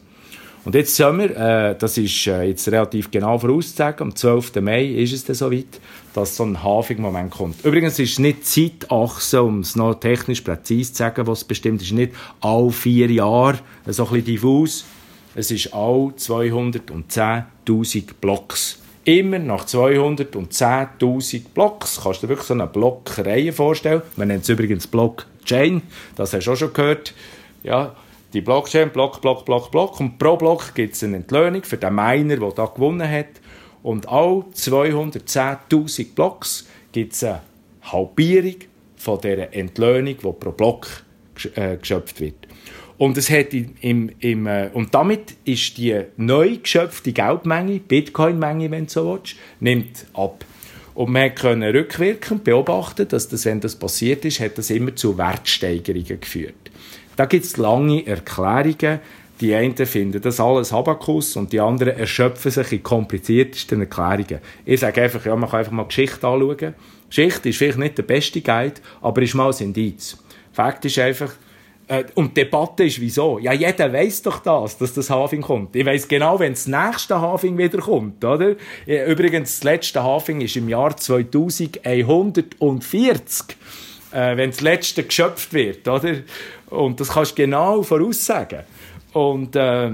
Und jetzt sind wir, äh, das ist äh, jetzt relativ genau vorauszusagen, am 12. Mai ist es dann soweit, dass so ein Halving-Moment kommt. Übrigens ist nicht Zeitachse, um es noch technisch präzise zu sagen, was bestimmt ist, nicht alle vier Jahre, so ein bisschen diffus. Es ist all 210.000 Blocks. Immer nach 210.000 Blocks kannst du dir wirklich so eine Blockreihe vorstellen. Man nennt es übrigens Blockchain, das hast du auch schon gehört. Ja, die Blockchain, Block, Block, Block, Block. Und pro Block gibt es eine Entlöhnung für den Miner, der da gewonnen hat. Und all 210.000 Blocks gibt es eine Halbierung von dieser Entlöhnung, die pro Block äh, geschöpft wird. Und, es hat im, im, äh, und damit ist die neu geschöpfte Geldmenge, Bitcoin-Menge, wenn du so willst, nimmt ab. Und man konnte rückwirkend beobachten, dass das, wenn das passiert ist, hat das immer zu Wertsteigerungen geführt. Da gibt es lange Erklärungen. Die einen finden das alles Habakus und die anderen erschöpfen sich in kompliziertesten Erklärungen. Ich sage einfach, ja, man kann einfach mal Geschichte anschauen. Geschichte ist vielleicht nicht der beste Guide, aber ist mal ein Indiz. Fakt ist einfach, äh, und die Debatte ist wieso? Ja, jeder weiß doch das, dass das Having kommt. Ich weiß genau, wenn das nächste Having wieder kommt, oder? Übrigens, das letzte Having ist im Jahr 2140 äh, wenn das Letzte geschöpft wird, oder? Und das kannst du genau voraussagen. Und, äh,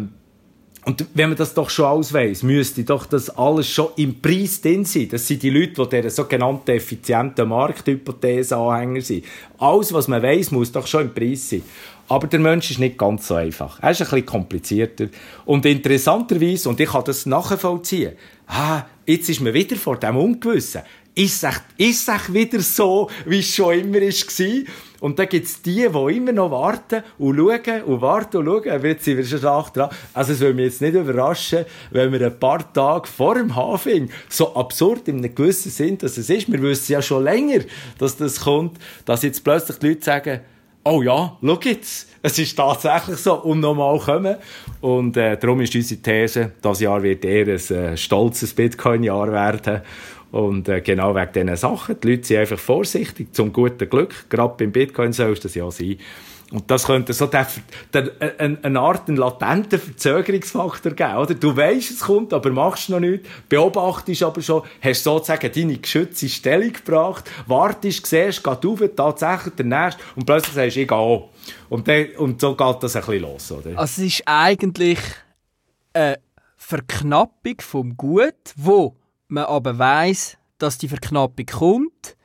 und wenn man das doch schon alles weiss, müsste doch das alles schon im Preis drin sein. Das sind die Leute, die dieser sogenannten effizienten Markthypothese Anhänger sind. Alles, was man weiss, muss doch schon im Preis sein. Aber der Mensch ist nicht ganz so einfach. Er ist ein bisschen komplizierter. Und interessanterweise, und ich kann das nachvollziehen, ah, jetzt ist man wieder vor dem Ungewissen ist es, ist es wieder so, wie es schon immer war? Und dann gibt es die, die immer noch warten und schauen und warten und schauen. Aber jetzt sind wir schon dran. Also es würde mich jetzt nicht überraschen, wenn wir ein paar Tage vor dem Hafing, so absurd in einem gewissen Sinn, dass es ist, wir wissen ja schon länger, dass das kommt, dass jetzt plötzlich die Leute sagen, oh ja, schau jetzt, es ist tatsächlich so und nochmal kommen. Und äh, darum ist unsere These, das Jahr wird eher ein äh, stolzes Bitcoin-Jahr werden. Und äh, genau wegen diesen Sachen. Die Leute sind einfach vorsichtig, zum guten Glück. Gerade beim Bitcoin soll es das ja sein. Und das könnte so der, der, eine, eine Art einen latenten Verzögerungsfaktor geben, oder? Du weißt, es kommt, aber machst noch nicht. Beobachtest aber schon, hast sozusagen deine geschützte Stellung gebracht, wartest, siehst, geht auf, tatsächlich der Nächste, und plötzlich sagst du, ich gehe auch. Und, und so geht das ein bisschen los, oder? Also es ist eigentlich eine Verknappung vom Gut, wo man aber weiß, dass die Verknappung kommt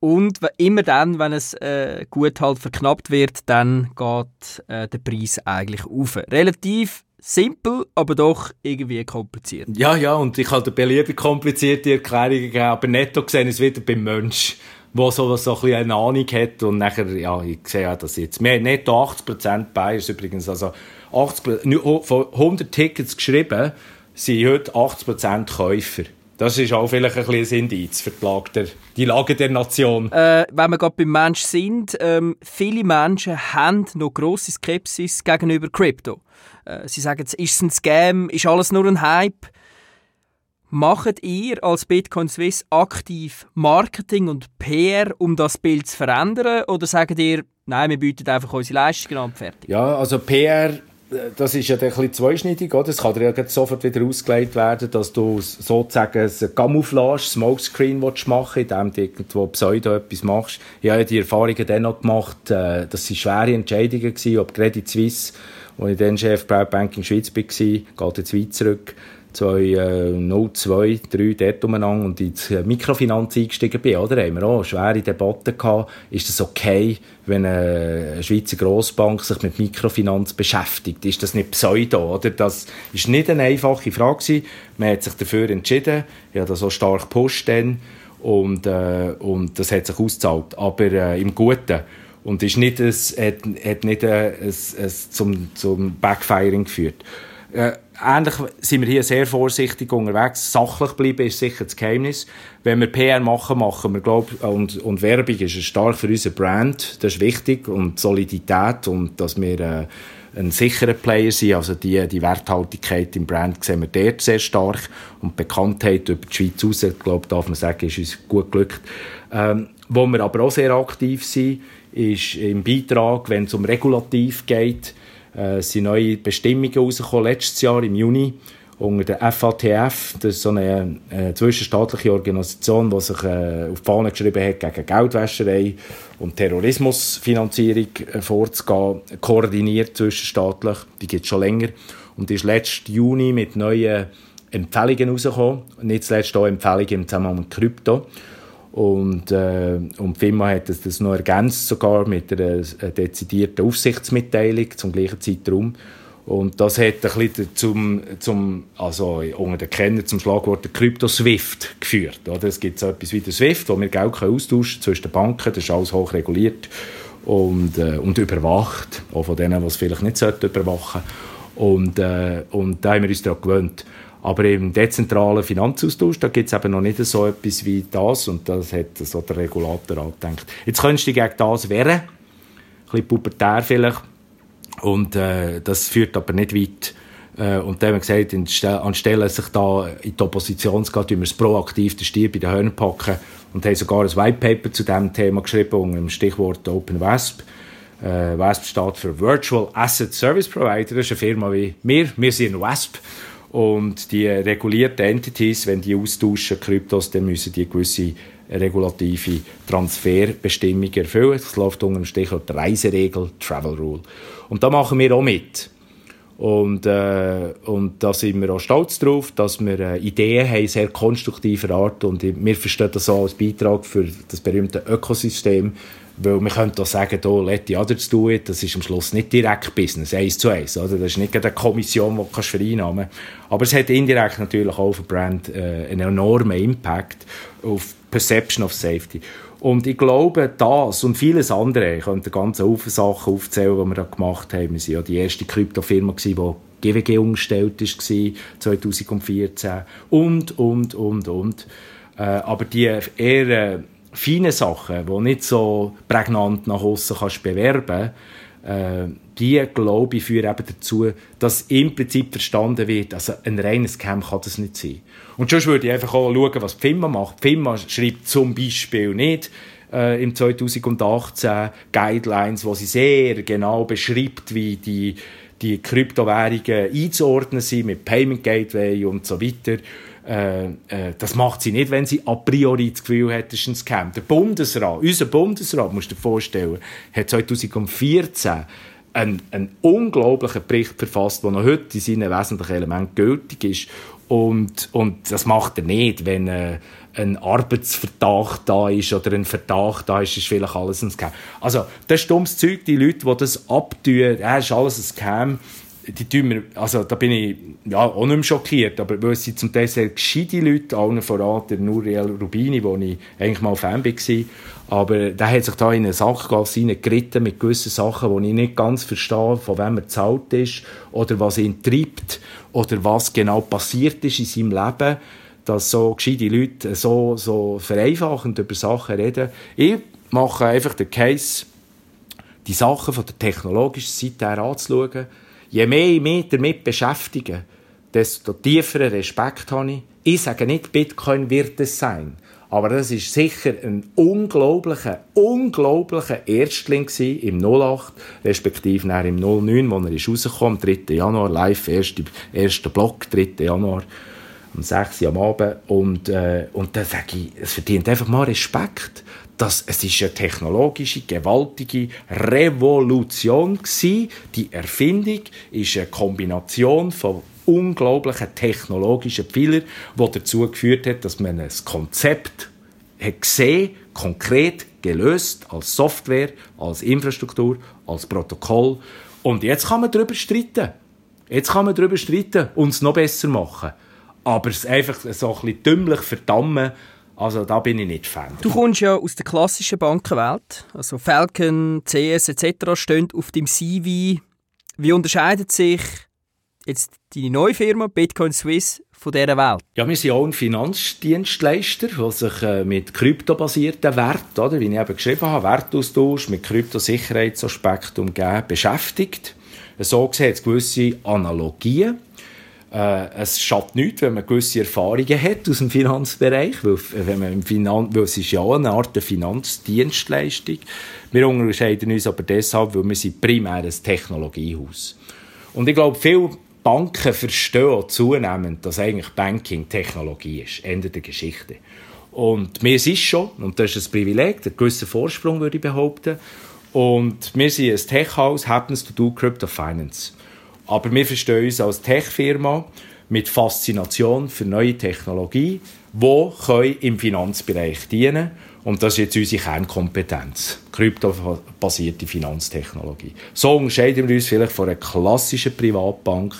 und immer dann, wenn es äh, gut halt verknappt wird, dann geht äh, der Preis eigentlich auf. Relativ simpel, aber doch irgendwie kompliziert. Ja, ja, und ich habe beliebig komplizierte Erklärungen gegeben, aber netto gesehen ist es wieder beim Mensch, der so, so ein eine Ahnung hat und nachher, ja, ich sehe ja das jetzt. Wir haben netto 80% Buyers übrigens, also 80, von 100 Tickets geschrieben, sind heute 80% Käufer. Das ist auch vielleicht ein bisschen ein Indiz für die Lage der, die Lage der Nation. Äh, wenn wir gerade beim Mensch sind, ähm, viele Menschen haben noch grosse Skepsis gegenüber Krypto. Äh, sie sagen, ist es ein Scam, ist alles nur ein Hype? Macht ihr als Bitcoin Swiss aktiv Marketing und PR, um das Bild zu verändern? Oder sagt ihr, nein, wir bieten einfach unsere Leistungen an und fertig? Ja, also PR das ist ja ein bisschen zweischneidig? Es kann dir ja sofort wieder ausgelegt werden, dass du sozusagen ein Camouflage, Smokescreen willst indem du irgendwo Pseudo etwas machst. Ich habe ja die Erfahrungen dann noch gemacht, äh, dass sie schwere Entscheidungen waren, ob Credit Suisse, wo ich dann Chef Private Banking Schweiz war, geht jetzt weit zurück, 2002, 3 dort umeinander und in die Mikrofinanz eingestiegen bin, oder? Haben wir auch schwere Debatte gehabt. Ist das okay, wenn eine Schweizer Grossbank sich mit Mikrofinanz beschäftigt? Ist das nicht Pseudo, oder? Das ist nicht eine einfache Frage. Man hat sich dafür entschieden. Ich habe das so stark gepusht dann. Und, äh, und das hat sich ausgezahlt. Aber äh, im Guten. Und ist nicht ein, hat, hat nicht ein, ein, ein, zum, zum Backfiring geführt. Äh, ähnlich sind wir hier sehr vorsichtig unterwegs. Sachlich bleiben ist sicher das Geheimnis. Wenn wir PR machen, machen wir, glaub, und, und Werbung ist stark für unsere Brand. Das ist wichtig. Und Solidität und dass wir, äh, ein sicherer Player sind. Also die, die Werthaltigkeit im Brand sehen wir dort sehr stark. Und Bekanntheit über die Schweiz raus, glaube darf man sagen, ist uns gut gelückt. Ähm, wo wir aber auch sehr aktiv sind, ist im Beitrag, wenn es um Regulativ geht, äh, sind neue Bestimmungen rausgekommen, letztes Jahr im Juni unter der FATF, das ist so eine äh, zwischenstaatliche Organisation, die sich äh, auf die Fahne geschrieben hat, gegen Geldwäscherei und Terrorismusfinanzierung äh, vorzugehen, koordiniert zwischenstaatlich, die gibt es schon länger und ist letzten Juni mit neuen Empfehlungen rausgekommen, nicht zuletzt auch Empfehlungen im Zusammenhang mit Krypto. Und, äh, und die Firma hat das, das noch ergänzt, sogar mit einer, einer dezidierten Aufsichtsmitteilung zum gleichen Zeitraum. Und das hat ein bisschen zum, zum, also unter den Kennern zum Schlagwort Crypto Swift geführt. Oder? Es gibt so etwas wie der Swift, wo wir Geld austauschen zwischen den Banken, das ist alles hoch reguliert und, äh, und überwacht, auch von denen, die es vielleicht nicht überwachen sollten. Und, äh, und da haben wir uns daran gewöhnt. Aber im dezentralen Finanzaustausch, da gibt es eben noch nicht so etwas wie das und das hat so der Regulator gedacht. Jetzt könntest du dich gegen das wehren, ein bisschen pubertär vielleicht, und äh, das führt aber nicht weit. Äh, und dann haben wir gesagt, anstelle sich da in die Opposition zu gehen, tun wir es proaktiv den Stier bei den Hörnern packen und haben sogar ein White Paper zu diesem Thema geschrieben unter dem Stichwort Open WASP. Äh, WASP steht für Virtual Asset Service Provider. Das ist eine Firma wie wir. Wir sind WASP. Und die regulierten Entities, wenn die austauschen Kryptos, dann müssen die gewisse regulative Transferbestimmungen erfüllen. Das läuft unter dem Stichwort Reiseregel, Travel Rule. Und da machen wir auch mit. Und, äh, und da sind wir auch stolz drauf, dass wir äh, Ideen haben, sehr konstruktiver Art. Und wir verstehen das auch als Beitrag für das berühmte Ökosystem, weil man könnte auch sagen, oh, let the others do it, das ist am Schluss nicht direkt Business, eins zu eins. Oder? Das ist nicht eine Kommission, die du vereinnahmen kannst. Aber es hat indirekt natürlich auch auf die Brand äh, einen enormen Impact auf Perception of Safety. Und ich glaube, das und vieles andere, ich könnte ganz Haufen Sachen aufzählen, die wir da gemacht haben. Wir waren ja die erste Kryptofirma, die GWG umgestellt war, 2014. Und, und, und, und. Äh, aber die eher äh, feinen Sachen, die nicht so prägnant nach außen kannst bewerben äh, die, glaube ich, führen eben dazu, dass im Prinzip verstanden wird, also ein reines Camp kann das nicht sein. Und sonst würde ich einfach auch schauen, was die FIMA macht. Die FIMA schreibt zum Beispiel nicht äh, im 2018 Guidelines, wo sie sehr genau beschreibt, wie die, die Kryptowährungen einzuordnen sind mit Payment Gateway und so weiter. Äh, äh, das macht sie nicht, wenn sie a priori das Gefühl hat, es ist ein Scam. Der Bundesrat, unser Bundesrat, musst du dir vorstellen, hat 2014 einen, einen unglaublichen Bericht verfasst, der noch heute in seinen wesentlichen Elementen gültig ist. Und, und das macht er nicht, wenn äh, ein Arbeitsverdacht da ist oder ein Verdacht da ist, ist vielleicht alles ein Scam. Also, das ist dummes Zeug, die Leute, die das abtun, ja, ist alles ein Scam, die tun mir, also da bin ich ja, auch nicht mehr schockiert, aber weil sie zum Teil sehr gescheite Leute, allen voran der Nuriel Rubini, wo ich eigentlich mal Fan war, aber der hat sich da in eine Sackgasse geritten mit gewissen Sachen, wo ich nicht ganz verstehe, von wem er zahlt ist oder was ihn treibt oder was genau passiert ist in seinem Leben, dass so gescheite Leute so, so vereinfachend über Sachen reden. Ich mache einfach den Case, die Sachen von der technologischen Seite her anzuschauen, je mehr ich mich damit beschäftige, desto tieferen Respekt habe ich. Ich sage nicht, Bitcoin wird es sein. Aber das ist sicher ein unglaublicher, unglaublicher Erstling im 08, respektive im 09, wo er ist rausgekommen, am 3. Januar, live, erster, erster Block, 3. Januar, um 6 Uhr am Abend. Und, äh, und dann sage ich, es verdient einfach mal Respekt dass es ist eine technologische, gewaltige Revolution gewesen. Die Erfindung ist eine Kombination von unglaublichen technologischen Fehlern, die dazu geführt hat, dass man ein Konzept hat gesehen, konkret gelöst, als Software, als Infrastruktur, als Protokoll. Und jetzt kann man darüber streiten. Jetzt kann man darüber streiten und es noch besser machen. Aber es einfach so ein bisschen dümmlich verdammen, also da bin ich nicht Fan. Du kommst ja aus der klassischen Bankenwelt. Also Falcon, CS etc. stehen auf dem CV. Wie unterscheidet sich jetzt deine neue Firma Bitcoin Swiss von dieser Welt? Ja, wir sind auch ein Finanzdienstleister, der sich äh, mit kryptobasierten Werten, oder, wie ich eben geschrieben habe, Wertaustausch mit Kryptosicherheitsaspekten umgeben, beschäftigt. So gesehen hat es gewisse Analogien. Äh, es schadet nichts, wenn man gewisse Erfahrungen hat aus dem Finanzbereich, weil, wenn man im Finan weil es ist ja eine Art Finanzdienstleistung. Wir unterscheiden uns aber deshalb, weil wir sind primär ein Technologiehaus. Und ich glaube, viele Banken verstehen zunehmend, dass eigentlich Banking Technologie ist. Ende der Geschichte. Und ist es schon, und das ist ein Privileg, ein gewisser Vorsprung, würde ich behaupten. Und wir sind ein Tech-Haus, happens to do Crypto Finance. Aber wir verstehen uns als Tech-Firma mit Faszination für neue Technologie, die im Finanzbereich dienen und das ist jetzt unsere Kernkompetenz. Kryptobasierte Finanztechnologie. So unterscheiden wir uns vielleicht von einer klassischen Privatbank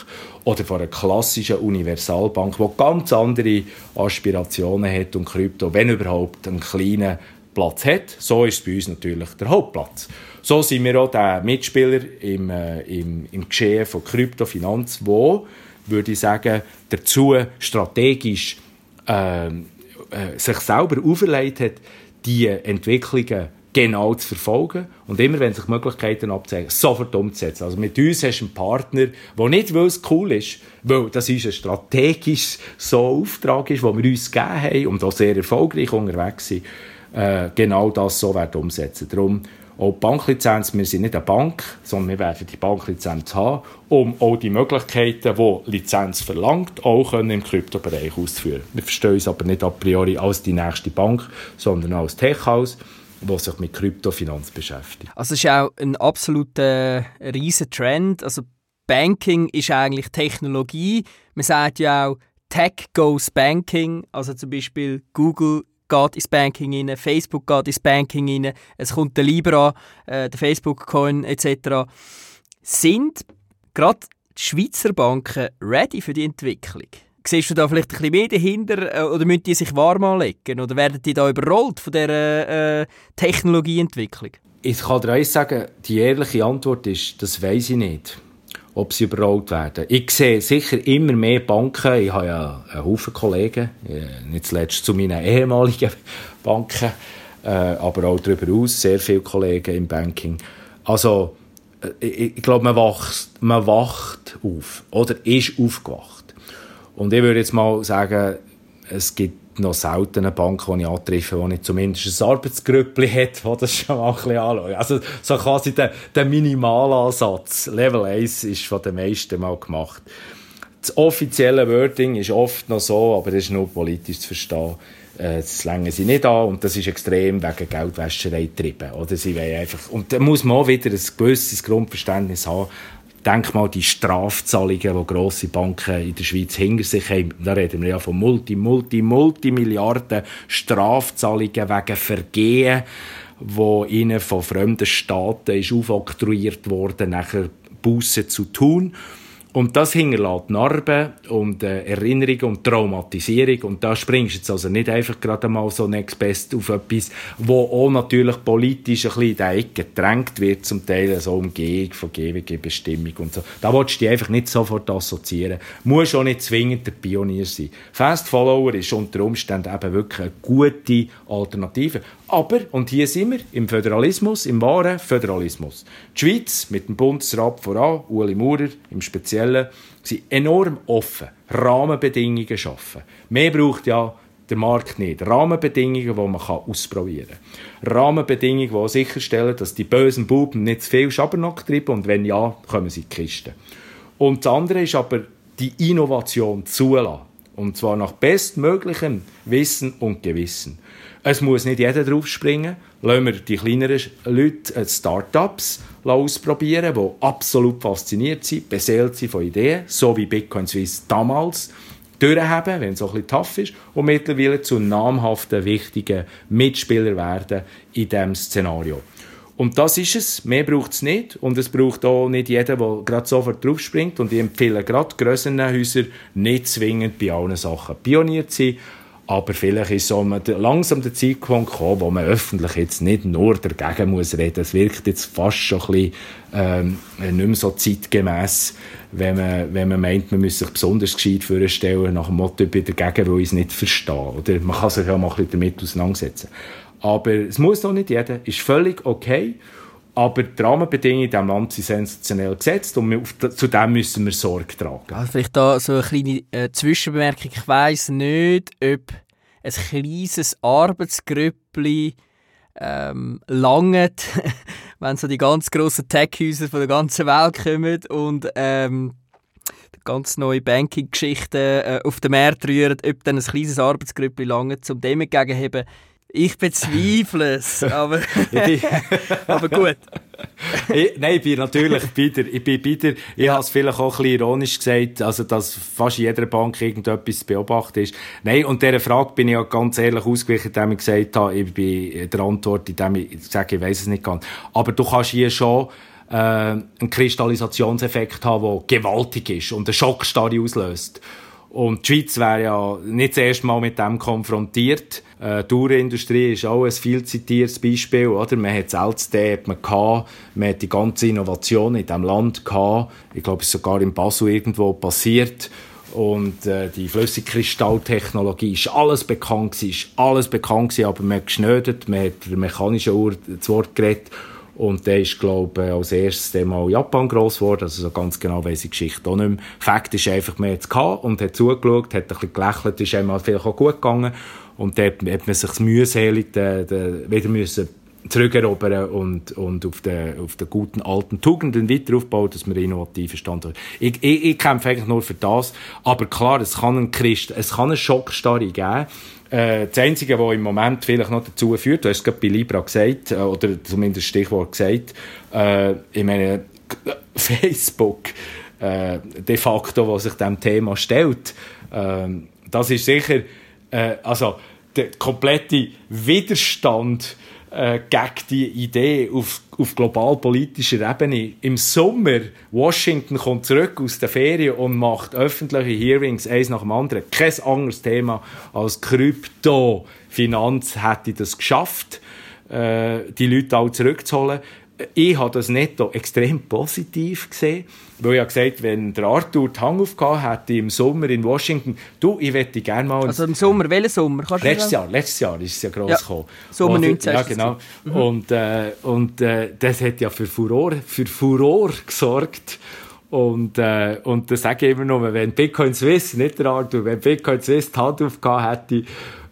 oder von einer klassischen Universalbank, die ganz andere Aspirationen hat und Krypto, wenn überhaupt, einen kleinen Platz hat. So ist es bei uns natürlich der Hauptplatz. So sind wir auch der Mitspieler im, äh, im, im Geschehen von Kryptofinanz, wo, würde ich sagen, dazu strategisch äh, äh, sich selber auferlegt hat, die Entwicklungen genau zu verfolgen und immer, wenn sich Möglichkeiten abzeigen, sofort umzusetzen. Also mit uns hast du einen Partner, der nicht, weil es cool ist, weil das ist ein strategisch so Auftrag ist, den wir uns gegeben haben und auch sehr erfolgreich unterwegs sind, äh, genau das so werden umsetzen. Darum auch die Banklizenz, wir sind nicht eine Bank, sondern wir werden die Banklizenz haben, um auch die Möglichkeiten, die Lizenz verlangt, auch im Kryptobereich auszuführen. Wir verstehen uns aber nicht a priori als die nächste Bank, sondern als Tech-Haus, das sich mit Kryptofinanz beschäftigt. Also es ist auch ein absoluter äh, riesen Trend. Also Banking ist eigentlich Technologie. Man sagt ja auch, Tech goes Banking. Also zum Beispiel Google geht ins Banking rein, Facebook geht ins Banking rein, es kommt der Libra, äh, der Facebook-Coin etc. Sind gerade die Schweizer Banken ready für die Entwicklung? siehst du da vielleicht ein bisschen mehr dahinter äh, oder müssen die sich warm anlegen oder werden die da überrollt von dieser äh, Technologieentwicklung? Ich kann dir eins sagen, die ehrliche Antwort ist, das weiß ich nicht, ob sie überrollt werden. Ich sehe sicher immer mehr Banken, ich habe ja einen Haufen Kollegen, äh, nicht zuletzt zu meinen ehemaligen <laughs> Banken, äh, aber auch darüber hinaus sehr viele Kollegen im Banking. Also, äh, ich, glaube, man wacht, man wacht auf oder ist aufgewacht. Und ich würde jetzt mal sagen, es gibt noch selten eine Bank, die ich antreffe, die nicht zumindest ein Arbeitsgrüppli hat, wo das schon mal ein bisschen anschaut. Also so quasi der, der Minimalansatz. Level 1 ist von den meisten mal gemacht. Das offizielle Wording ist oft noch so, aber das ist nur politisch zu verstehen. Äh, das längen sie nicht an und das ist extrem wegen Geldwäscherei getrieben. Oder sie einfach, und da muss man auch wieder ein gewisses Grundverständnis haben. Denk mal die Strafzahlungen, die grosse Banken in der Schweiz hinter sich haben. Da reden wir ja von Multi, Multi, Multimilliarden Strafzahlungen wegen Vergehen, wo ihnen von fremden Staaten ist aufoktroyiert worden, nachher Buße zu tun. Und das hinterlässt Narben und äh, Erinnerungen und Traumatisierung. Und da springst du jetzt also nicht einfach gerade mal so next best auf etwas, wo auch natürlich politisch ein bisschen in die Ecke gedrängt wird, zum Teil so Umgehung von GWG-Bestimmung und so. Da willst du dich einfach nicht sofort assoziieren. Muss auch nicht zwingend der Pionier sein. Fast Follower ist unter Umständen eben wirklich eine gute Alternative. Aber, und hier sind wir, im Föderalismus, im wahren Föderalismus. Die Schweiz mit dem Bundesrat voran, Ueli Maurer im Speziellen, sind enorm offen, Rahmenbedingungen schaffen. Mehr braucht ja der Markt nicht. Rahmenbedingungen, die man ausprobieren kann. Rahmenbedingungen, die sicherstellen, dass die bösen Buben nicht zu viel Schabernack treiben und wenn ja, kommen sie in die Kiste. Und das andere ist aber die Innovation zulassen. Und zwar nach bestmöglichem Wissen und Gewissen. Es muss nicht jeder draufspringen. Lassen wir die kleineren Leute, äh, Startups, ausprobieren, die absolut fasziniert sind, beseelt sind von Ideen, so wie Bitcoin Swiss damals durchhaben, wenn es auch ein bisschen tough ist, und mittlerweile zu namhaften, wichtigen Mitspielern werden in diesem Szenario. Und das ist es. Mehr braucht es nicht. Und es braucht auch nicht jeder, der gerade sofort draufspringt. Und ich empfehle gerade grösseren Häuser nicht zwingend bei allen Sachen pioniert zu sein, aber vielleicht ist so langsam der Zeitpunkt gekommen, wo man öffentlich jetzt nicht nur dagegen muss reden. Es wirkt jetzt fast schon ein bisschen, ähm, nicht mehr so zeitgemäß, wenn man, wenn man meint, man müsse sich besonders gescheit vorstellen, nach dem Motto, ich bin dagegen, weil ich es nicht verstehe. Oder man kann sich ja mal ein bisschen damit auseinandersetzen. Aber es muss noch nicht jeder, ist völlig okay. Aber die Rahmenbedingungen in diesem Land sind sensationell gesetzt und zu dem müssen wir Sorge tragen. Also vielleicht da so eine kleine äh, Zwischenbemerkung. Ich weiss nicht, ob ein kleines Arbeitsgrüppli ähm, langt, <laughs> wenn so die ganz grossen Tech-Häuser von der ganzen Welt kommen und ähm, ganz neue Banking-Geschichten äh, auf den Markt rühren, ob dann ein kleines Arbeitsgrüppli langt, um dem entgegenzuheben, ich bezweifle es, aber, <laughs> aber gut. ich, nein, ich bin natürlich dir. Ich bin dir. Ich habe es vielleicht auch ein bisschen ironisch gesagt, also, dass fast in jeder Bank irgendetwas beobachtet ist. Nein, und dieser Frage bin ich ja ganz ehrlich ausgewichen, indem ich gesagt habe, ich bin der Antwort, indem ich sage, ich weiß es nicht ganz. Aber du kannst hier schon äh, einen Kristallisationseffekt haben, der gewaltig ist und eine Schockstarre auslöst. Und die Schweiz wäre ja nicht das erste Mal mit dem konfrontiert. Äh, die Uhrenindustrie ist auch ein viel zitiertes Beispiel, oder? Man hat hat man gehabt, man hat die ganze Innovation in diesem Land gehabt. Ich glaube, es ist sogar in Basel irgendwo passiert. Und äh, die Flüssigkristalltechnologie ist alles bekannt ist alles bekannt aber man hat geschnödet, man hat der mechanischen Uhr das Wort geredet. Und der ist, glaube ich, als erstes mal Japan gross geworden. Also so ganz genau weiss ich die Geschichte auch nicht mehr. Fakt ist einfach, man hat es und hat zugeschaut, hat ein bisschen gelächelt, ist einmal vielleicht auch gut gegangen. Und dort hat man sich mühselig de, de, wieder müssen zurückerobern und, und auf den, auf den guten alten Tugenden weiter aufbauen, dass wir innovative Standorte ich, ich, ich kämpfe eigentlich nur für das. Aber klar, es kann einen Christ, es kann eine Schockstarre geben. Äh, das Einzige, was im Moment vielleicht noch dazu führt, du hast es gerade bei Libra gesagt, äh, oder zumindest Stichwort gesagt, äh, ich meine, <laughs> Facebook, äh, de facto, was sich dem Thema stellt, äh, das ist sicher, äh, also der komplette Widerstand äh, gegen die Idee auf, auf globalpolitischer Ebene. Im Sommer, Washington kommt zurück aus der Ferien und macht öffentliche Hearings, eins nach dem anderen. Kein anderes Thema als Krypto, Finanz hätte das geschafft, äh, die Leute alle zurückzuholen ich habe das netto extrem positiv gesehen, weil ich habe gesagt, wenn der Arthur die Hang aufgehauen hätte im Sommer in Washington, du, ich möchte gerne mal... Also im Sommer, welchen Sommer? Kannst letztes Jahr, letztes Jahr ist es ja gross ja, gekommen. Sommer 19. Ja, genau. Mhm. Und, äh, und äh, das hat ja für Furore, für Furore gesorgt. Und, äh, und das sage ich immer nur, wenn Bitcoin Swiss, nicht der Arthur, wenn Bitcoin Swiss die Hand aufgehauen hätte,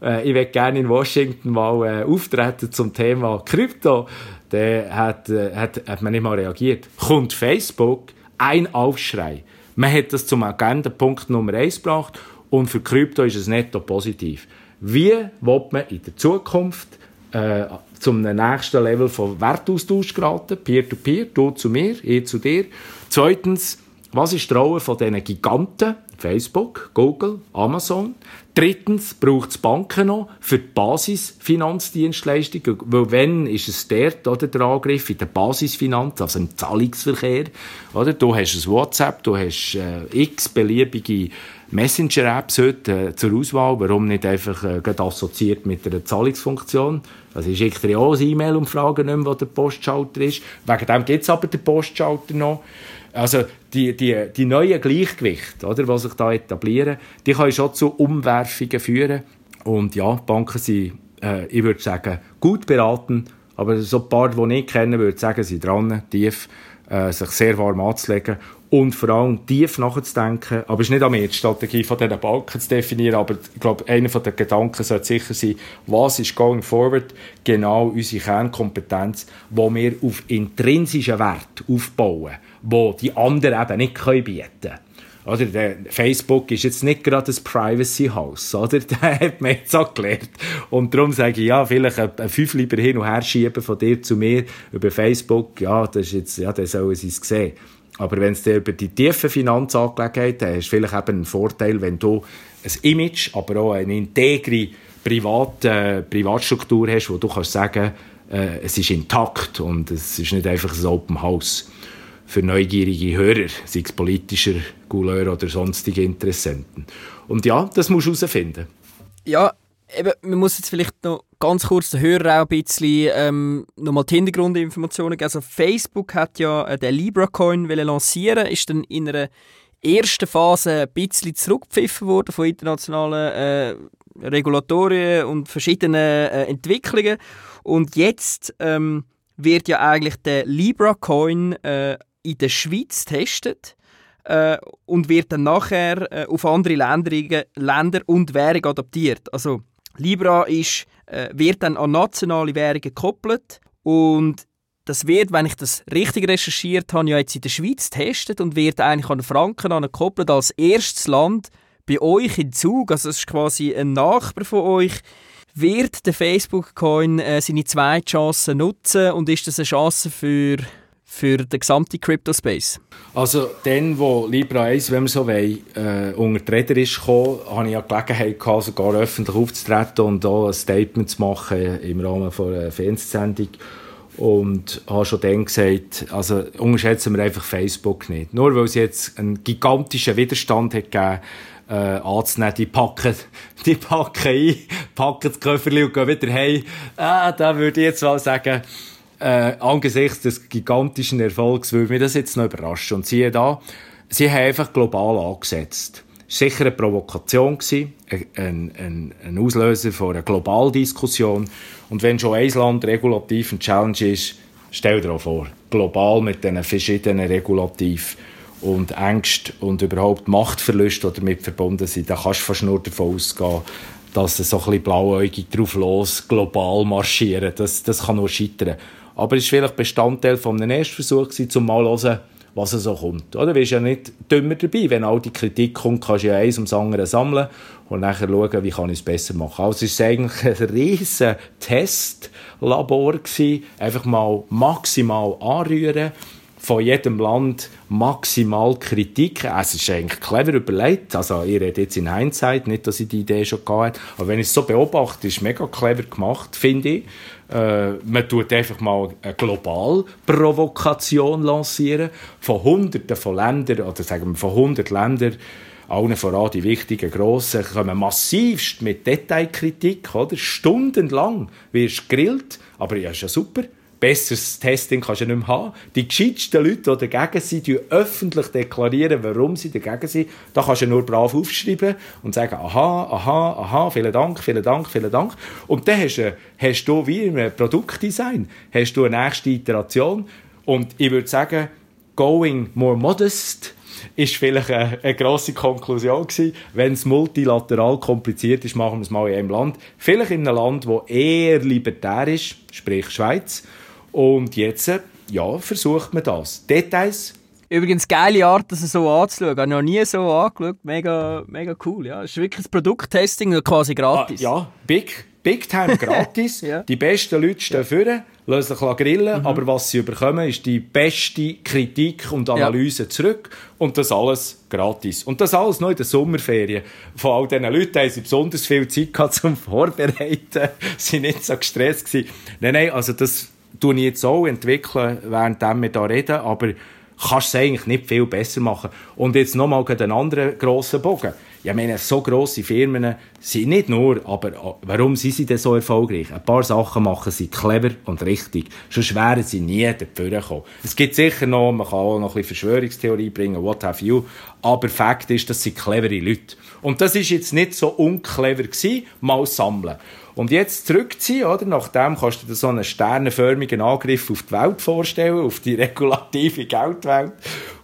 äh, ich würde gerne in Washington mal äh, auftreten zum Thema Krypto, der hat, äh, hat, hat man nicht mal reagiert. Kommt Facebook, ein Aufschrei. Man hat das zum Agendapunkt Nummer 1 gebracht und für Krypto ist es netto positiv. Wie will man in der Zukunft äh, zum nächsten Level von Wertaustausch geraten? Peer-to-peer, -peer, du zu mir, ich zu dir. Zweitens, was ist die Rolle von diesen Giganten? Facebook, Google, Amazon. Drittens braucht es Banken noch für die Basisfinanzdienstleistungen, weil wenn ist es dort oder, der Angriff in der Basisfinanz, also im Zahlungsverkehr. Oder? Du hast ein WhatsApp, du hast äh, x beliebige Messenger-Apps heute äh, zur Auswahl. Warum nicht einfach äh, assoziiert mit einer Zahlungsfunktion? Also ich schicke dir auch ein E-Mail und frage nicht mehr, wo der Postschalter ist. Wegen dem gibt es aber den Postschalter noch. Also die, die, die neuen Gleichgewichte, oder, die sich da etablieren, die können schon zu Umwerfungen führen. Und ja, Banken sind, äh, ich würde sagen, gut beraten, aber so ein paar, die ich kenne, würde sagen, sind dran, tief, äh, sich sehr warm anzulegen und vor allem tief nachzudenken. Aber es ist nicht an mir, die Strategie von diesen Banken zu definieren, aber ich glaube, einer der Gedanken sollte sicher sein, was ist going forward genau unsere Kernkompetenz, wo wir auf intrinsischen Wert aufbauen wo die anderen eben nicht können bieten können. Oder, der Facebook ist jetzt nicht gerade ein Privacy House, oder? <laughs> Das hat man jetzt auch gelernt. Und darum sage ich, ja, vielleicht ein, fünf lieber hin und her schieben von dir zu mir über Facebook, ja, das ist jetzt, ja, das sollen sie es sehen. Aber wenn es dir über die tiefen Finanzangelegenheiten hast, vielleicht eben ein Vorteil, wenn du ein Image, aber auch eine integre Privat, äh, Privatstruktur hast, wo du kannst sagen, äh, es ist intakt und es ist nicht einfach ein Open House für neugierige Hörer, sei es politischer Couleur oder sonstige Interessenten. Und ja, das musst du herausfinden. Ja, eben, man muss jetzt vielleicht noch ganz kurz den Hörer auch ein bisschen ähm, nochmal die Hintergrundinformationen geben. Also Facebook hat ja äh, den Libra-Coin lancieren, ist dann in einer ersten Phase ein bisschen zurückgepfiffen worden von internationalen äh, Regulatorien und verschiedenen äh, Entwicklungen. Und jetzt ähm, wird ja eigentlich der Libra-Coin äh, in der Schweiz testet äh, und wird dann nachher äh, auf andere Länder, Länder und Währungen adaptiert. Also Libra ist, äh, wird dann an nationale Währungen gekoppelt und das wird, wenn ich das richtig recherchiert habe, ja jetzt in der Schweiz testet und wird eigentlich an Franken gekoppelt als erstes Land bei euch in Zug. Also es ist quasi ein Nachbar von euch. Wird der Facebook-Coin äh, seine zweite Chance nutzen und ist das eine Chance für für den gesamten Crypto-Space? Also, dann, wo Libra 1, wenn wir so wollen, äh, unter die Räder ist gekommen, hatte ich ja Gelegenheit gehabt, sogar öffentlich aufzutreten und auch ein Statement zu machen im Rahmen von einer Fernsehsendung. Und habe schon dann gesagt, also unterschätzen wir einfach Facebook nicht. Nur weil es jetzt einen gigantischen Widerstand hat gegeben äh, anzunehmen, die packen, <laughs> die packen ein, packen das Köfferchen und gehen wieder heim. Ah, da würde ich jetzt mal sagen, äh, angesichts des gigantischen Erfolgs würde mich das jetzt noch überraschen. Und siehe da, sie haben einfach global angesetzt. Es sicher eine Provokation, ein, ein, ein Auslöser von einer Globaldiskussion. Und wenn schon ein Land regulativ ein Challenge ist, stell dir auch vor, global mit diesen verschiedenen Regulativ und Ängsten und überhaupt Machtverluste, die damit verbunden sind, da kannst du fast nur davon ausgehen, dass sie so ein bisschen blauäugig drauf los global marschieren. Das, das kann nur scheitern. Aber es war vielleicht Bestandteil von einem Erstversuch, um mal zu hören, was so kommt. Oder? Du bist ja nicht dümmer dabei. Wenn all die Kritik kommt, kannst du ja eins ums andere sammeln und nachher schauen, wie kann ich es besser machen. Also es war eigentlich ein riesen Testlabor. Einfach mal maximal anrühren, von jedem Land maximal Kritik. Es ist eigentlich clever überlegt. Also, ich rede jetzt in Hindsight, nicht, dass ich die Idee schon gehabt habe. Aber wenn ich es so beobachte, ist es mega clever gemacht, finde ich. Äh, man tut einfach mal eine Globalprovokation lancieren von Hunderten von Ländern, oder sagen wir von 100 Ländern, allen voran die wichtigen Grossen, kommen massivst mit Detailkritik, oder? Stundenlang wirst du gegrillt, aber ja, ist ja super. Besseres Testing kannst du nicht mehr haben. Die gescheitsten Leute, die dagegen sind, die öffentlich deklarieren, warum sie dagegen sind. Da kannst du nur brav aufschreiben und sagen, aha, aha, aha, vielen Dank, vielen Dank, vielen Dank. Und dann hast du, hast du wie im Produktdesign, hast du eine nächste Iteration. Und ich würde sagen, going more modest, ist vielleicht eine, eine grosse Konklusion gewesen. Wenn es multilateral kompliziert ist, machen wir es mal in einem Land. Vielleicht in einem Land, das eher libertär ist, sprich Schweiz. Und jetzt, ja, versucht man das. Details Übrigens, geile Art, das so anzuschauen. Ich habe noch nie so angeschaut. Mega, mega cool. Ja. Es ist wirklich das Produkttesting quasi gratis. Ah, ja, big, big time gratis. <laughs> ja. Die besten Leute stehen ja. vorne, lassen sich grillen, mhm. aber was sie bekommen, ist die beste Kritik und Analyse ja. zurück. Und das alles gratis. Und das alles noch in der Sommerferien. Von all diesen Leuten haben sie besonders viel Zeit gehabt zum <laughs> Vorbereiten. sie waren nicht so gestresst. Gewesen. Nein, nein, also das tue ich jetzt auch entwickeln, während wir hier reden, aber kannst es eigentlich nicht viel besser machen. Und jetzt nochmal einen anderen grossen Bogen. Ich meine, so grosse Firmen sind nicht nur, aber warum sind sie denn so erfolgreich? Ein paar Sachen machen sie clever und richtig. Schon wären sie nie dafür gekommen. Es gibt sicher noch, man kann auch noch ein bisschen Verschwörungstheorie bringen, what have you. Aber Fakt ist, dass sie clevere Leute. Und das ist jetzt nicht so unclever gewesen, mal sammeln. Und jetzt zurückziehen, oder? Nachdem kannst du dir so einen sternenförmigen Angriff auf die Welt vorstellen, auf die <laughs> regulative Geldwelt.